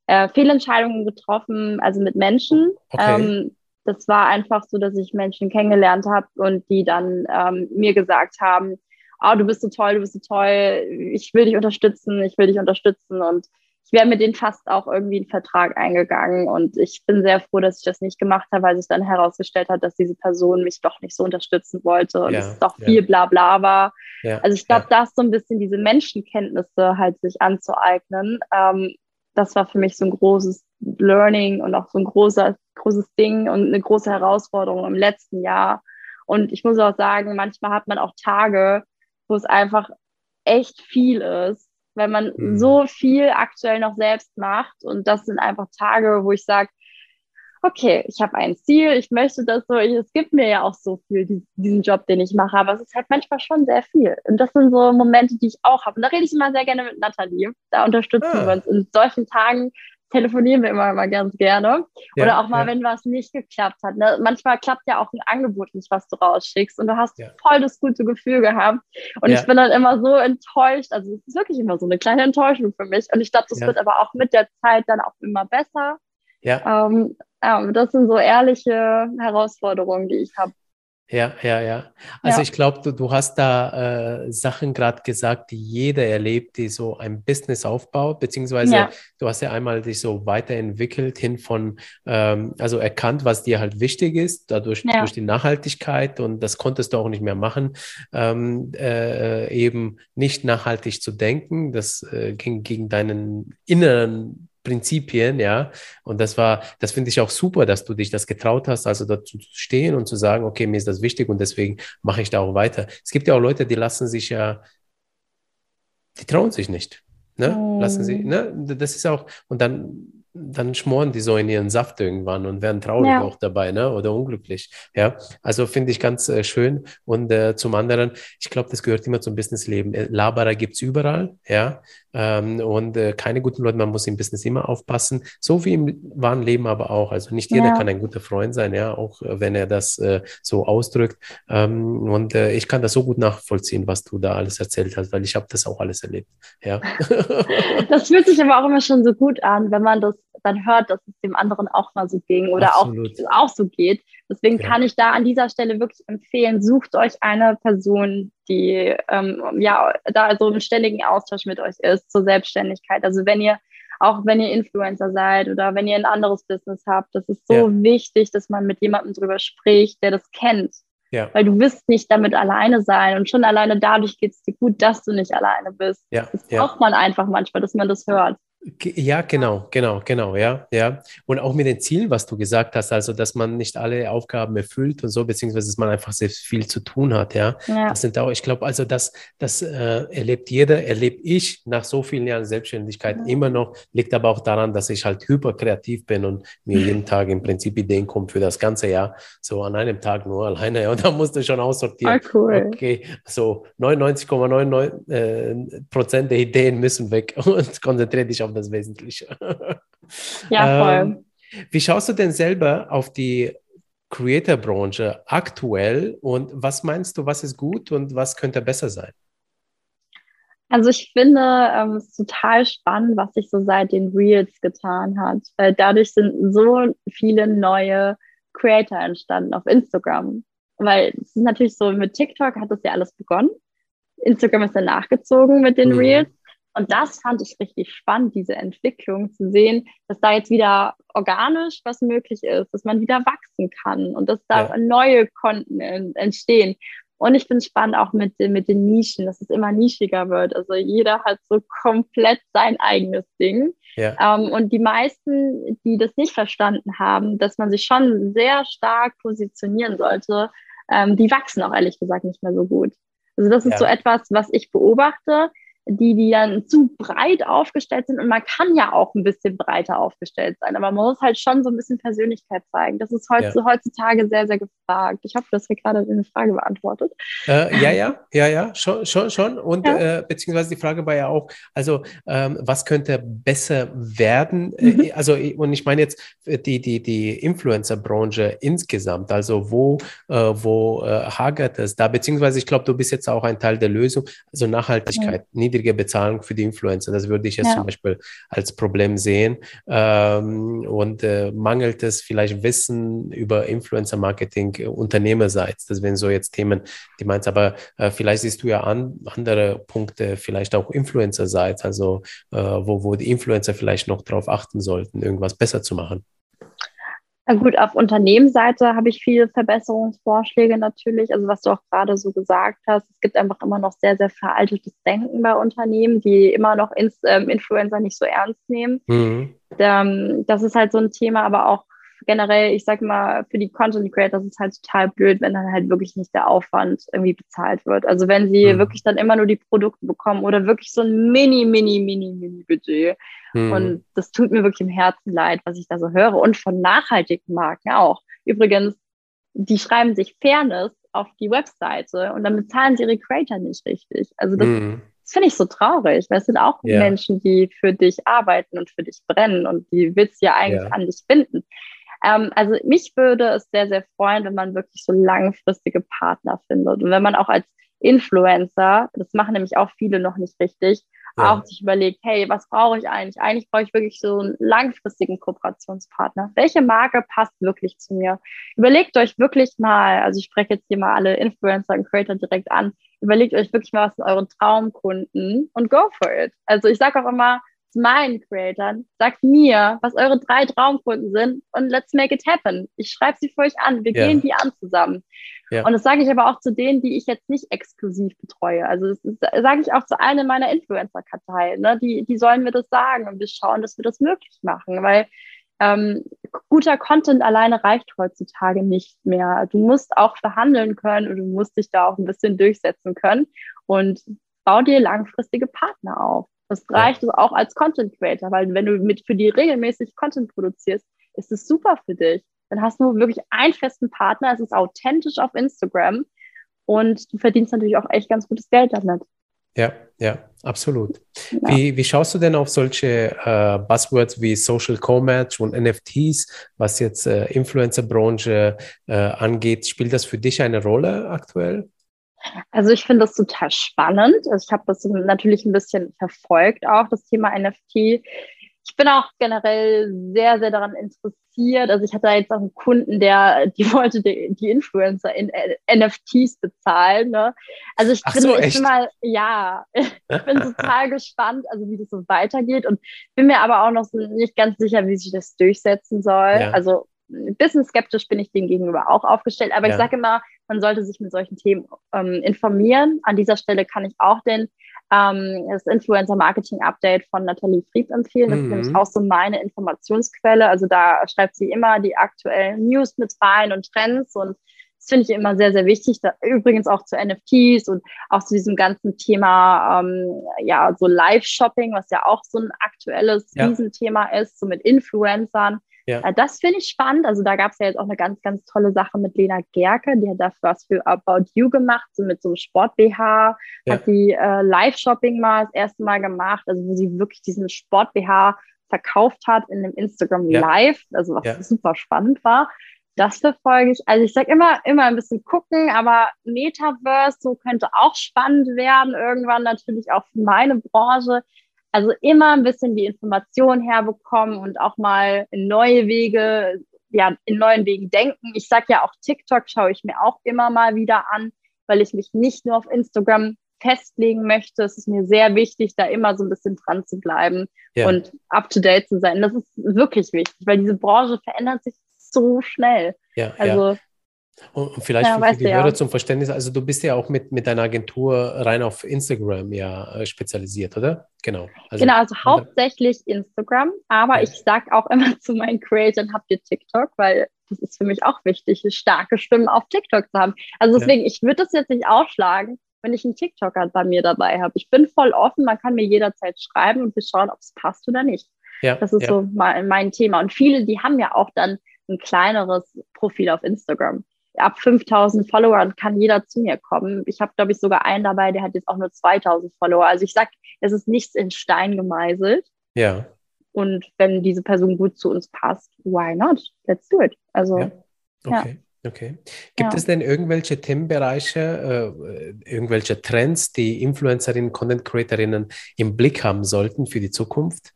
äh, Fehlentscheidungen getroffen, also mit Menschen. Okay. Ähm, das war einfach so, dass ich Menschen kennengelernt habe und die dann ähm, mir gesagt haben, oh, du bist so toll, du bist so toll, ich will dich unterstützen, ich will dich unterstützen und ich wäre mit denen fast auch irgendwie einen Vertrag eingegangen und ich bin sehr froh, dass ich das nicht gemacht habe, weil sich dann herausgestellt hat, dass diese Person mich doch nicht so unterstützen wollte und ja, es doch viel ja. bla bla war. Ja, also ich glaube, ja. das so ein bisschen diese Menschenkenntnisse halt sich anzueignen, ähm, das war für mich so ein großes Learning und auch so ein großer, großes Ding und eine große Herausforderung im letzten Jahr. Und ich muss auch sagen, manchmal hat man auch Tage, wo es einfach echt viel ist, wenn man mhm. so viel aktuell noch selbst macht. Und das sind einfach Tage, wo ich sage, okay, ich habe ein Ziel, ich möchte das so, ich, es gibt mir ja auch so viel, die, diesen Job, den ich mache, aber es ist halt manchmal schon sehr viel. Und das sind so Momente, die ich auch habe. Und da rede ich immer sehr gerne mit Nathalie. Da unterstützen ah. wir uns. In solchen Tagen telefonieren wir immer, immer ganz gerne. Ja, Oder auch mal, ja. wenn was nicht geklappt hat. Ne? Manchmal klappt ja auch ein Angebot nicht, was du rausschickst und du hast ja. voll das gute Gefühl gehabt. Und ich bin dann immer so enttäuscht. Also es ist wirklich immer so eine kleine Enttäuschung für mich. Und ich glaube, das wird aber auch mit der Zeit dann auch immer besser. Ja. Ähm, ja, das sind so ehrliche Herausforderungen, die ich habe. Ja, ja, ja. Also ja. ich glaube, du, du hast da äh, Sachen gerade gesagt, die jeder erlebt, die so ein Business aufbaut, beziehungsweise ja. du hast ja einmal dich so weiterentwickelt hin von, ähm, also erkannt, was dir halt wichtig ist, dadurch ja. durch die Nachhaltigkeit und das konntest du auch nicht mehr machen, ähm, äh, eben nicht nachhaltig zu denken. Das äh, ging gegen deinen inneren Prinzipien, ja. Und das war, das finde ich auch super, dass du dich das getraut hast, also dazu zu stehen und zu sagen, okay, mir ist das wichtig und deswegen mache ich da auch weiter. Es gibt ja auch Leute, die lassen sich ja, die trauen sich nicht. Ne? Oh. Lassen sie, ne? Das ist auch, und dann dann schmoren die so in ihren Saft irgendwann und werden traurig ja. auch dabei, ne? Oder unglücklich. Ja, also finde ich ganz äh, schön. Und äh, zum anderen, ich glaube, das gehört immer zum Businessleben. Äh, Laberer gibt es überall, ja. Ähm, und äh, keine guten Leute, man muss im Business immer aufpassen. So wie im wahren Leben aber auch. Also nicht jeder ja. kann ein guter Freund sein, ja, auch äh, wenn er das äh, so ausdrückt. Ähm, und ich kann das so gut nachvollziehen, was du da alles erzählt hast, weil ich habe das auch alles erlebt. Ja. das fühlt sich aber auch immer schon so gut an, wenn man das dann hört, dass es dem anderen auch mal so ging oder auch, auch so geht. Deswegen ja. kann ich da an dieser Stelle wirklich empfehlen, sucht euch eine Person, die ähm, ja da so im ständigen Austausch mit euch ist zur Selbstständigkeit. Also wenn ihr auch wenn ihr Influencer seid oder wenn ihr ein anderes Business habt, das ist so ja. wichtig, dass man mit jemandem drüber spricht, der das kennt. Ja. Weil du wirst nicht damit alleine sein und schon alleine dadurch geht es dir gut, dass du nicht alleine bist. Ja. Das braucht man einfach manchmal, dass man das hört. Ja, genau, genau, genau, ja, ja. Und auch mit den Zielen, was du gesagt hast, also dass man nicht alle Aufgaben erfüllt und so, beziehungsweise dass man einfach sehr viel zu tun hat, ja. ja. Das sind auch, ich glaube, also das, das äh, erlebt jeder, erlebe ich nach so vielen Jahren Selbstständigkeit ja. immer noch, liegt aber auch daran, dass ich halt hyperkreativ bin und mir jeden Tag im Prinzip Ideen kommen für das ganze Jahr, so an einem Tag nur alleine, ja. Und da musst du schon aussortieren. Ah, cool. Okay, so 99,99 äh, Prozent der Ideen müssen weg und konzentriere dich auf das Wesentliche. Ja, voll. Ähm, wie schaust du denn selber auf die Creator-Branche aktuell und was meinst du, was ist gut und was könnte besser sein? Also ich finde ähm, es total spannend, was sich so seit den Reels getan hat, weil dadurch sind so viele neue Creator entstanden auf Instagram. Weil es ist natürlich so, mit TikTok hat das ja alles begonnen. Instagram ist dann nachgezogen mit den mhm. Reels. Und das fand ich richtig spannend, diese Entwicklung zu sehen, dass da jetzt wieder organisch was möglich ist, dass man wieder wachsen kann und dass da ja. neue Konten entstehen. Und ich finde es spannend auch mit, mit den Nischen, dass es immer nischiger wird. Also jeder hat so komplett sein eigenes Ding. Ja. Ähm, und die meisten, die das nicht verstanden haben, dass man sich schon sehr stark positionieren sollte, ähm, die wachsen auch ehrlich gesagt nicht mehr so gut. Also das ist ja. so etwas, was ich beobachte die, die dann zu breit aufgestellt sind. Und man kann ja auch ein bisschen breiter aufgestellt sein, aber man muss halt schon so ein bisschen Persönlichkeit zeigen. Das ist heutzutage, ja. heutzutage sehr, sehr gefragt. Ich hoffe, dass wir gerade eine Frage beantwortet. Äh, ja, ja, ja, ja, schon, schon, schon. Und ja. äh, beziehungsweise die Frage war ja auch, also ähm, was könnte besser werden? Äh, mhm. also, und ich meine jetzt die, die, die Influencer-Branche insgesamt, also wo, äh, wo äh, hagert es da? Beziehungsweise ich glaube, du bist jetzt auch ein Teil der Lösung, also Nachhaltigkeit, mhm. Niedrige Bezahlung für die Influencer. Das würde ich jetzt ja. zum Beispiel als Problem sehen. Ähm, und äh, mangelt es vielleicht Wissen über Influencer-Marketing äh, unternehmerseits? Das wären so jetzt Themen, die meinst, aber äh, vielleicht siehst du ja an, andere Punkte, vielleicht auch Influencer-seits, also äh, wo, wo die Influencer vielleicht noch darauf achten sollten, irgendwas besser zu machen. Na gut, auf Unternehmensseite habe ich viele Verbesserungsvorschläge natürlich. Also was du auch gerade so gesagt hast, es gibt einfach immer noch sehr, sehr veraltetes Denken bei Unternehmen, die immer noch ähm, Influencer nicht so ernst nehmen. Mhm. Ähm, das ist halt so ein Thema, aber auch generell, ich sag mal, für die Content Creators ist es halt total blöd, wenn dann halt wirklich nicht der Aufwand irgendwie bezahlt wird. Also wenn sie mhm. wirklich dann immer nur die Produkte bekommen oder wirklich so ein mini, mini, mini, mini Budget. Mhm. Und das tut mir wirklich im Herzen leid, was ich da so höre. Und von nachhaltigen Marken auch. Übrigens, die schreiben sich Fairness auf die Webseite und dann bezahlen sie ihre Creator nicht richtig. Also das, mhm. das finde ich so traurig, weil es sind auch ja. Menschen, die für dich arbeiten und für dich brennen und die willst du ja eigentlich ja. an dich binden. Ähm, also mich würde es sehr, sehr freuen, wenn man wirklich so langfristige Partner findet und wenn man auch als Influencer, das machen nämlich auch viele noch nicht richtig, ja. auch sich überlegt, hey, was brauche ich eigentlich? Eigentlich brauche ich wirklich so einen langfristigen Kooperationspartner. Welche Marke passt wirklich zu mir? Überlegt euch wirklich mal, also ich spreche jetzt hier mal alle Influencer und Creator direkt an, überlegt euch wirklich mal, was sind eure Traumkunden und go for it. Also ich sage auch immer, meinen Creatern, sagt mir, was eure drei Traumkunden sind und let's make it happen. Ich schreibe sie für euch an, wir ja. gehen die an zusammen. Ja. Und das sage ich aber auch zu denen, die ich jetzt nicht exklusiv betreue. Also das, sage ich auch zu einer meiner Influencer-Karteien. Ne? Die, die sollen mir das sagen und wir schauen, dass wir das möglich machen, weil ähm, guter Content alleine reicht heutzutage nicht mehr. Du musst auch verhandeln können und du musst dich da auch ein bisschen durchsetzen können und bau dir langfristige Partner auf. Das reicht ja. auch als Content Creator, weil wenn du mit für die regelmäßig Content produzierst, ist es super für dich. Dann hast du wirklich einen festen Partner, es ist authentisch auf Instagram und du verdienst natürlich auch echt ganz gutes Geld damit. Ja, ja, absolut. Ja. Wie, wie schaust du denn auf solche äh, Buzzwords wie Social Commerce und NFTs, was jetzt äh, Influencer-Branche äh, angeht? Spielt das für dich eine Rolle aktuell? Also ich finde das total spannend. Also ich habe das natürlich ein bisschen verfolgt, auch das Thema NFT. Ich bin auch generell sehr, sehr daran interessiert. Also ich hatte jetzt auch einen Kunden, der, die wollte die, die Influencer in äh, NFTs bezahlen. Ne? Also ich Ach bin, so, ich bin mal, ja, ich bin total gespannt, also wie das so weitergeht und bin mir aber auch noch nicht ganz sicher, wie sich das durchsetzen soll. Ja. Also ein bisschen skeptisch bin ich dem gegenüber auch aufgestellt, aber ja. ich sage immer, man sollte sich mit solchen Themen ähm, informieren. An dieser Stelle kann ich auch den ähm, das Influencer Marketing Update von Nathalie Fried empfehlen. Das mhm. ist nämlich auch so meine Informationsquelle. Also da schreibt sie immer die aktuellen News mit rein und Trends und das finde ich immer sehr, sehr wichtig. Da, übrigens auch zu NFTs und auch zu diesem ganzen Thema, ähm, ja, so Live-Shopping, was ja auch so ein aktuelles ja. Riesenthema ist, so mit Influencern. Ja. Äh, das finde ich spannend. Also da gab es ja jetzt auch eine ganz, ganz tolle Sache mit Lena Gerke, die hat dafür was für About You gemacht, so mit so einem Sport-BH, ja. hat sie äh, Live-Shopping mal das erste Mal gemacht, also wo sie wirklich diesen Sport-BH verkauft hat in dem Instagram Live, also was super spannend war das verfolge ich. Also ich sage immer, immer ein bisschen gucken, aber Metaverse so könnte auch spannend werden, irgendwann natürlich auch für meine Branche. Also immer ein bisschen die Information herbekommen und auch mal in neue Wege, ja, in neuen Wegen denken. Ich sage ja auch TikTok schaue ich mir auch immer mal wieder an, weil ich mich nicht nur auf Instagram festlegen möchte. Es ist mir sehr wichtig, da immer so ein bisschen dran zu bleiben ja. und up to date zu sein. Das ist wirklich wichtig, weil diese Branche verändert sich so schnell. Ja, also, ja. Und vielleicht ja, für die Hörer ja. zum Verständnis, also du bist ja auch mit, mit deiner Agentur rein auf Instagram ja äh, spezialisiert, oder? Genau. Also, genau, also hauptsächlich Instagram, aber ja. ich sage auch immer zu meinen Creators, habt ihr TikTok, weil das ist für mich auch wichtig, starke Stimmen auf TikTok zu haben. Also deswegen, ich würde das jetzt nicht ausschlagen, wenn ich einen TikToker bei mir dabei habe. Ich bin voll offen, man kann mir jederzeit schreiben und wir schauen, ob es passt oder nicht. Ja, das ist so mein, mein Thema. Und viele, die haben ja auch dann ein kleineres Profil auf Instagram. Ab 5000 Followern kann jeder zu mir kommen. Ich habe, glaube ich, sogar einen dabei, der hat jetzt auch nur 2000 Follower. Also ich sage, es ist nichts in Stein gemeißelt. Ja. Und wenn diese Person gut zu uns passt, why not? Let's do it. Also, ja. Okay. Ja. Okay. Gibt ja. es denn irgendwelche Themenbereiche, äh, irgendwelche Trends, die Influencerinnen, Content Creatorinnen im Blick haben sollten für die Zukunft?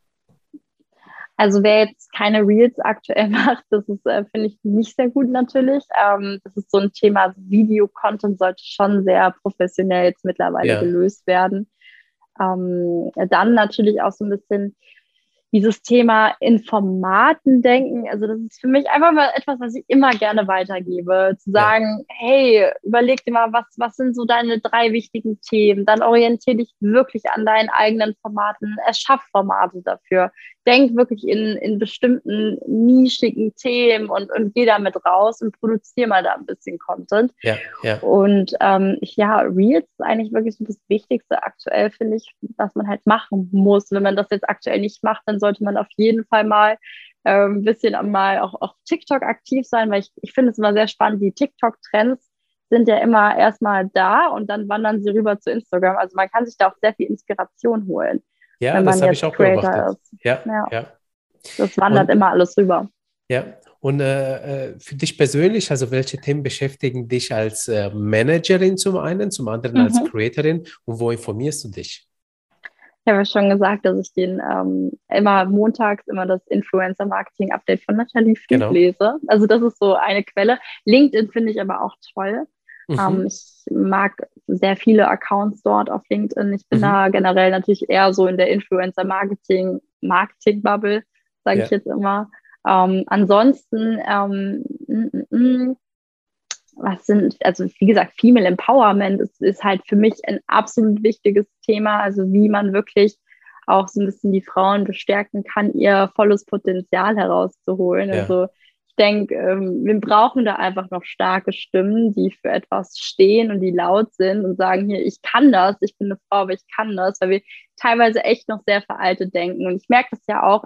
Also wer jetzt keine Reels aktuell macht, das ist, äh, finde ich, nicht sehr gut natürlich. Ähm, das ist so ein Thema, also Video-Content sollte schon sehr professionell jetzt mittlerweile ja. gelöst werden. Ähm, dann natürlich auch so ein bisschen dieses Thema Informaten denken. Also das ist für mich einfach mal etwas, was ich immer gerne weitergebe. Zu sagen, ja. hey, überleg dir mal, was, was sind so deine drei wichtigen Themen? Dann orientiere dich wirklich an deinen eigenen Formaten, erschaff Formate dafür denk wirklich in, in bestimmten nischigen Themen und, und geh damit raus und produziere mal da ein bisschen Content. Ja, ja. Und ähm, ja, Reels ist eigentlich wirklich so das Wichtigste aktuell, finde ich, was man halt machen muss. Wenn man das jetzt aktuell nicht macht, dann sollte man auf jeden Fall mal äh, ein bisschen mal auch auf TikTok aktiv sein, weil ich, ich finde es immer sehr spannend, die TikTok-Trends sind ja immer erstmal da und dann wandern sie rüber zu Instagram. Also man kann sich da auch sehr viel Inspiration holen. Ja, das habe ich auch Creator beobachtet. Ja, ja, ja. Das wandert und, immer alles rüber. Ja, und äh, äh, für dich persönlich, also welche Themen beschäftigen dich als äh, Managerin zum einen, zum anderen mhm. als Creatorin und wo informierst du dich? Ich habe ja schon gesagt, dass ich den ähm, immer montags immer das Influencer Marketing Update von Nathalie Fried genau. lese. Also das ist so eine Quelle. LinkedIn finde ich aber auch toll. Mhm. Ähm, ich mag sehr viele Accounts dort auf LinkedIn. Ich bin mhm. da generell natürlich eher so in der Influencer-Marketing, Marketing-Bubble, sage ja. ich jetzt immer. Ähm, ansonsten, ähm, m -m -m, was sind, also wie gesagt, Female Empowerment ist, ist halt für mich ein absolut wichtiges Thema. Also wie man wirklich auch so ein bisschen die Frauen bestärken kann, ihr volles Potenzial herauszuholen. Ja. Also ich denke, ähm, wir brauchen da einfach noch starke Stimmen, die für etwas stehen und die laut sind und sagen hier, ich kann das, ich bin eine Frau, aber ich kann das, weil wir teilweise echt noch sehr veraltet denken. Und ich merke das ja auch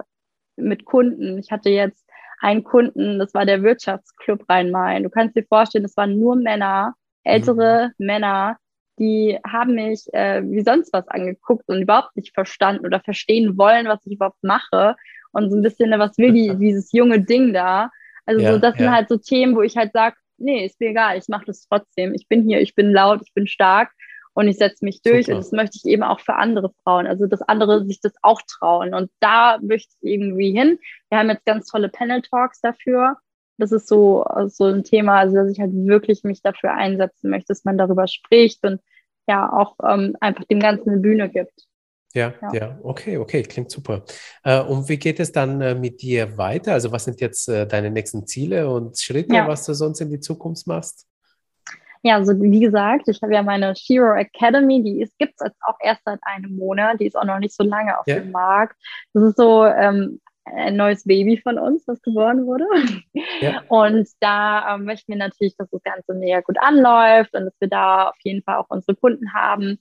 mit Kunden. Ich hatte jetzt einen Kunden, das war der Wirtschaftsclub Rhein-Main. Du kannst dir vorstellen, das waren nur Männer, ältere mhm. Männer, die haben mich äh, wie sonst was angeguckt und überhaupt nicht verstanden oder verstehen wollen, was ich überhaupt mache. Und so ein bisschen, was will die, dieses junge Ding da? Also ja, so, das ja. sind halt so Themen, wo ich halt sage, nee, ist mir egal, ich mache das trotzdem. Ich bin hier, ich bin laut, ich bin stark und ich setze mich durch Super. und das möchte ich eben auch für andere Frauen. Also dass andere sich das auch trauen. Und da möchte ich irgendwie hin. Wir haben jetzt ganz tolle Panel Talks dafür. Das ist so, so ein Thema, also dass ich halt wirklich mich dafür einsetzen möchte, dass man darüber spricht und ja auch ähm, einfach dem Ganzen eine Bühne gibt. Ja, ja, ja, okay, okay, klingt super. Äh, und wie geht es dann äh, mit dir weiter? Also was sind jetzt äh, deine nächsten Ziele und Schritte, ja. was du sonst in die Zukunft machst? Ja, also wie gesagt, ich habe ja meine Shiro Academy, die gibt es jetzt auch erst seit einem Monat, die ist auch noch nicht so lange auf ja. dem Markt. Das ist so ähm, ein neues Baby von uns, das geboren wurde. Ja. Und da ähm, möchten wir natürlich, dass das Ganze näher gut anläuft und dass wir da auf jeden Fall auch unsere Kunden haben.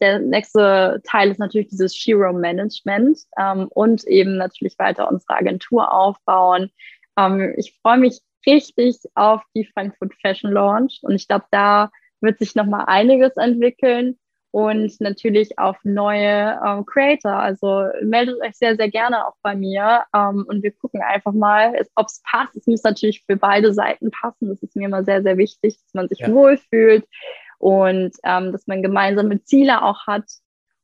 Der nächste Teil ist natürlich dieses Shiro Management ähm, und eben natürlich weiter unsere Agentur aufbauen. Ähm, ich freue mich richtig auf die Frankfurt Fashion Launch und ich glaube, da wird sich noch mal einiges entwickeln und natürlich auf neue ähm, Creator. Also meldet euch sehr, sehr gerne auch bei mir ähm, und wir gucken einfach mal, ob es passt. Es muss natürlich für beide Seiten passen. Das ist mir immer sehr, sehr wichtig, dass man sich ja. wohlfühlt und ähm, dass man gemeinsame Ziele auch hat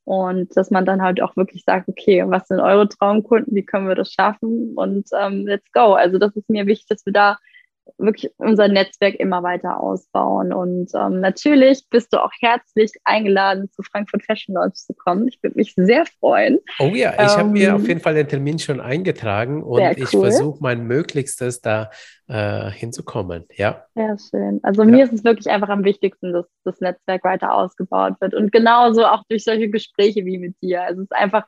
und dass man dann halt auch wirklich sagt, okay, was sind eure Traumkunden, wie können wir das schaffen und ähm, let's go. Also das ist mir wichtig, dass wir da wirklich unser Netzwerk immer weiter ausbauen. Und ähm, natürlich bist du auch herzlich eingeladen, zu Frankfurt Fashion Launch zu kommen. Ich würde mich sehr freuen. Oh ja, ich ähm, habe mir auf jeden Fall den Termin schon eingetragen und cool. ich versuche mein Möglichstes da äh, hinzukommen. Ja. Sehr schön. Also ja. mir ist es wirklich einfach am wichtigsten, dass das Netzwerk weiter ausgebaut wird und genauso auch durch solche Gespräche wie mit dir. Also es ist einfach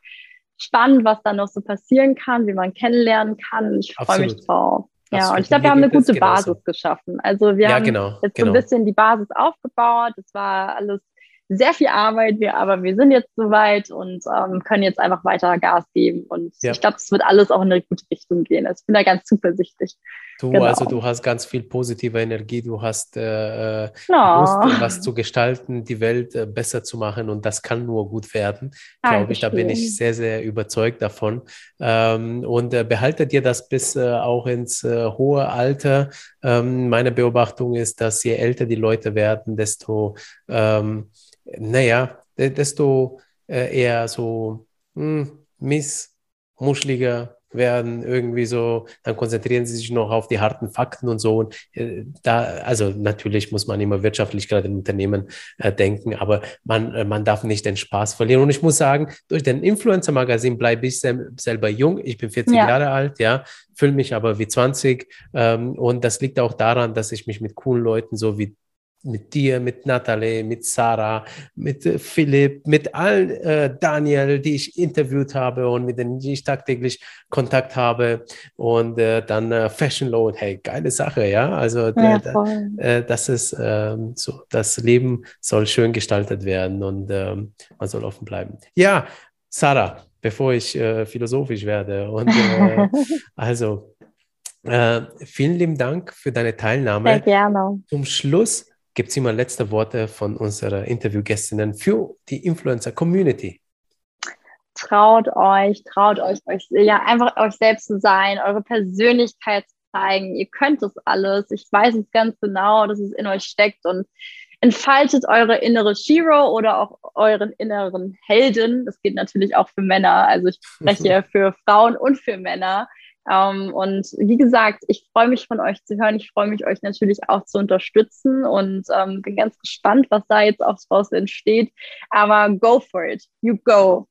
spannend, was da noch so passieren kann, wie man kennenlernen kann. Ich freue mich drauf. Ja, und ich glaube, wir haben eine gute Basis geschaffen. Also wir ja, haben genau, jetzt genau. so ein bisschen die Basis aufgebaut. Es war alles sehr viel Arbeit, wir, aber wir sind jetzt soweit und ähm, können jetzt einfach weiter Gas geben. Und ja. ich glaube, es wird alles auch in eine gute Richtung gehen. Also ich bin da ganz zuversichtlich. Du, genau. also du hast ganz viel positive Energie, du hast äh, no. Lust, was zu gestalten, die Welt äh, besser zu machen und das kann nur gut werden. Glaube ich, da bin ich sehr, sehr überzeugt davon. Ähm, und äh, behalte dir das bis äh, auch ins äh, hohe Alter. Ähm, meine Beobachtung ist, dass je älter die Leute werden, desto ähm, naja, desto äh, eher so hm, missmuschliger werden, irgendwie so, dann konzentrieren sie sich noch auf die harten Fakten und so. Und, äh, da, also natürlich muss man immer wirtschaftlich gerade im Unternehmen äh, denken, aber man, äh, man darf nicht den Spaß verlieren. Und ich muss sagen, durch den Influencer-Magazin bleibe ich sel selber jung. Ich bin 40 ja. Jahre alt, ja, fühle mich aber wie 20. Ähm, und das liegt auch daran, dass ich mich mit coolen Leuten so wie mit dir, mit Natalie, mit Sarah, mit äh, Philipp, mit allen äh, Daniel, die ich interviewt habe und mit denen ich tagtäglich Kontakt habe und äh, dann äh, Fashion Load, hey, geile Sache, ja, also ja, äh, das ist ähm, so, das Leben soll schön gestaltet werden und ähm, man soll offen bleiben. Ja, Sarah, bevor ich äh, philosophisch werde und also vielen lieben Dank für deine Teilnahme. Sehr gerne. Zum Schluss gibt es immer letzte Worte von unserer Interviewgästinnen für die Influencer-Community? Traut euch, traut euch, euch, ja, einfach euch selbst zu sein, eure Persönlichkeit zu zeigen. Ihr könnt es alles. Ich weiß es ganz genau, dass es in euch steckt und entfaltet eure innere Shiro oder auch euren inneren Helden. Das geht natürlich auch für Männer. Also ich spreche für Frauen und für Männer. Ähm, und wie gesagt, ich freue mich von euch zu hören. Ich freue mich, euch natürlich auch zu unterstützen und ähm, bin ganz gespannt, was da jetzt auch draus entsteht. Aber go for it. You go.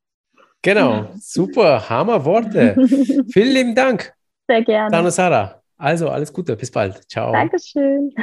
Genau, super, Hammer Worte. Vielen lieben Dank. Sehr gerne. Dano Sarah. Also, alles Gute, bis bald. Ciao. Dankeschön.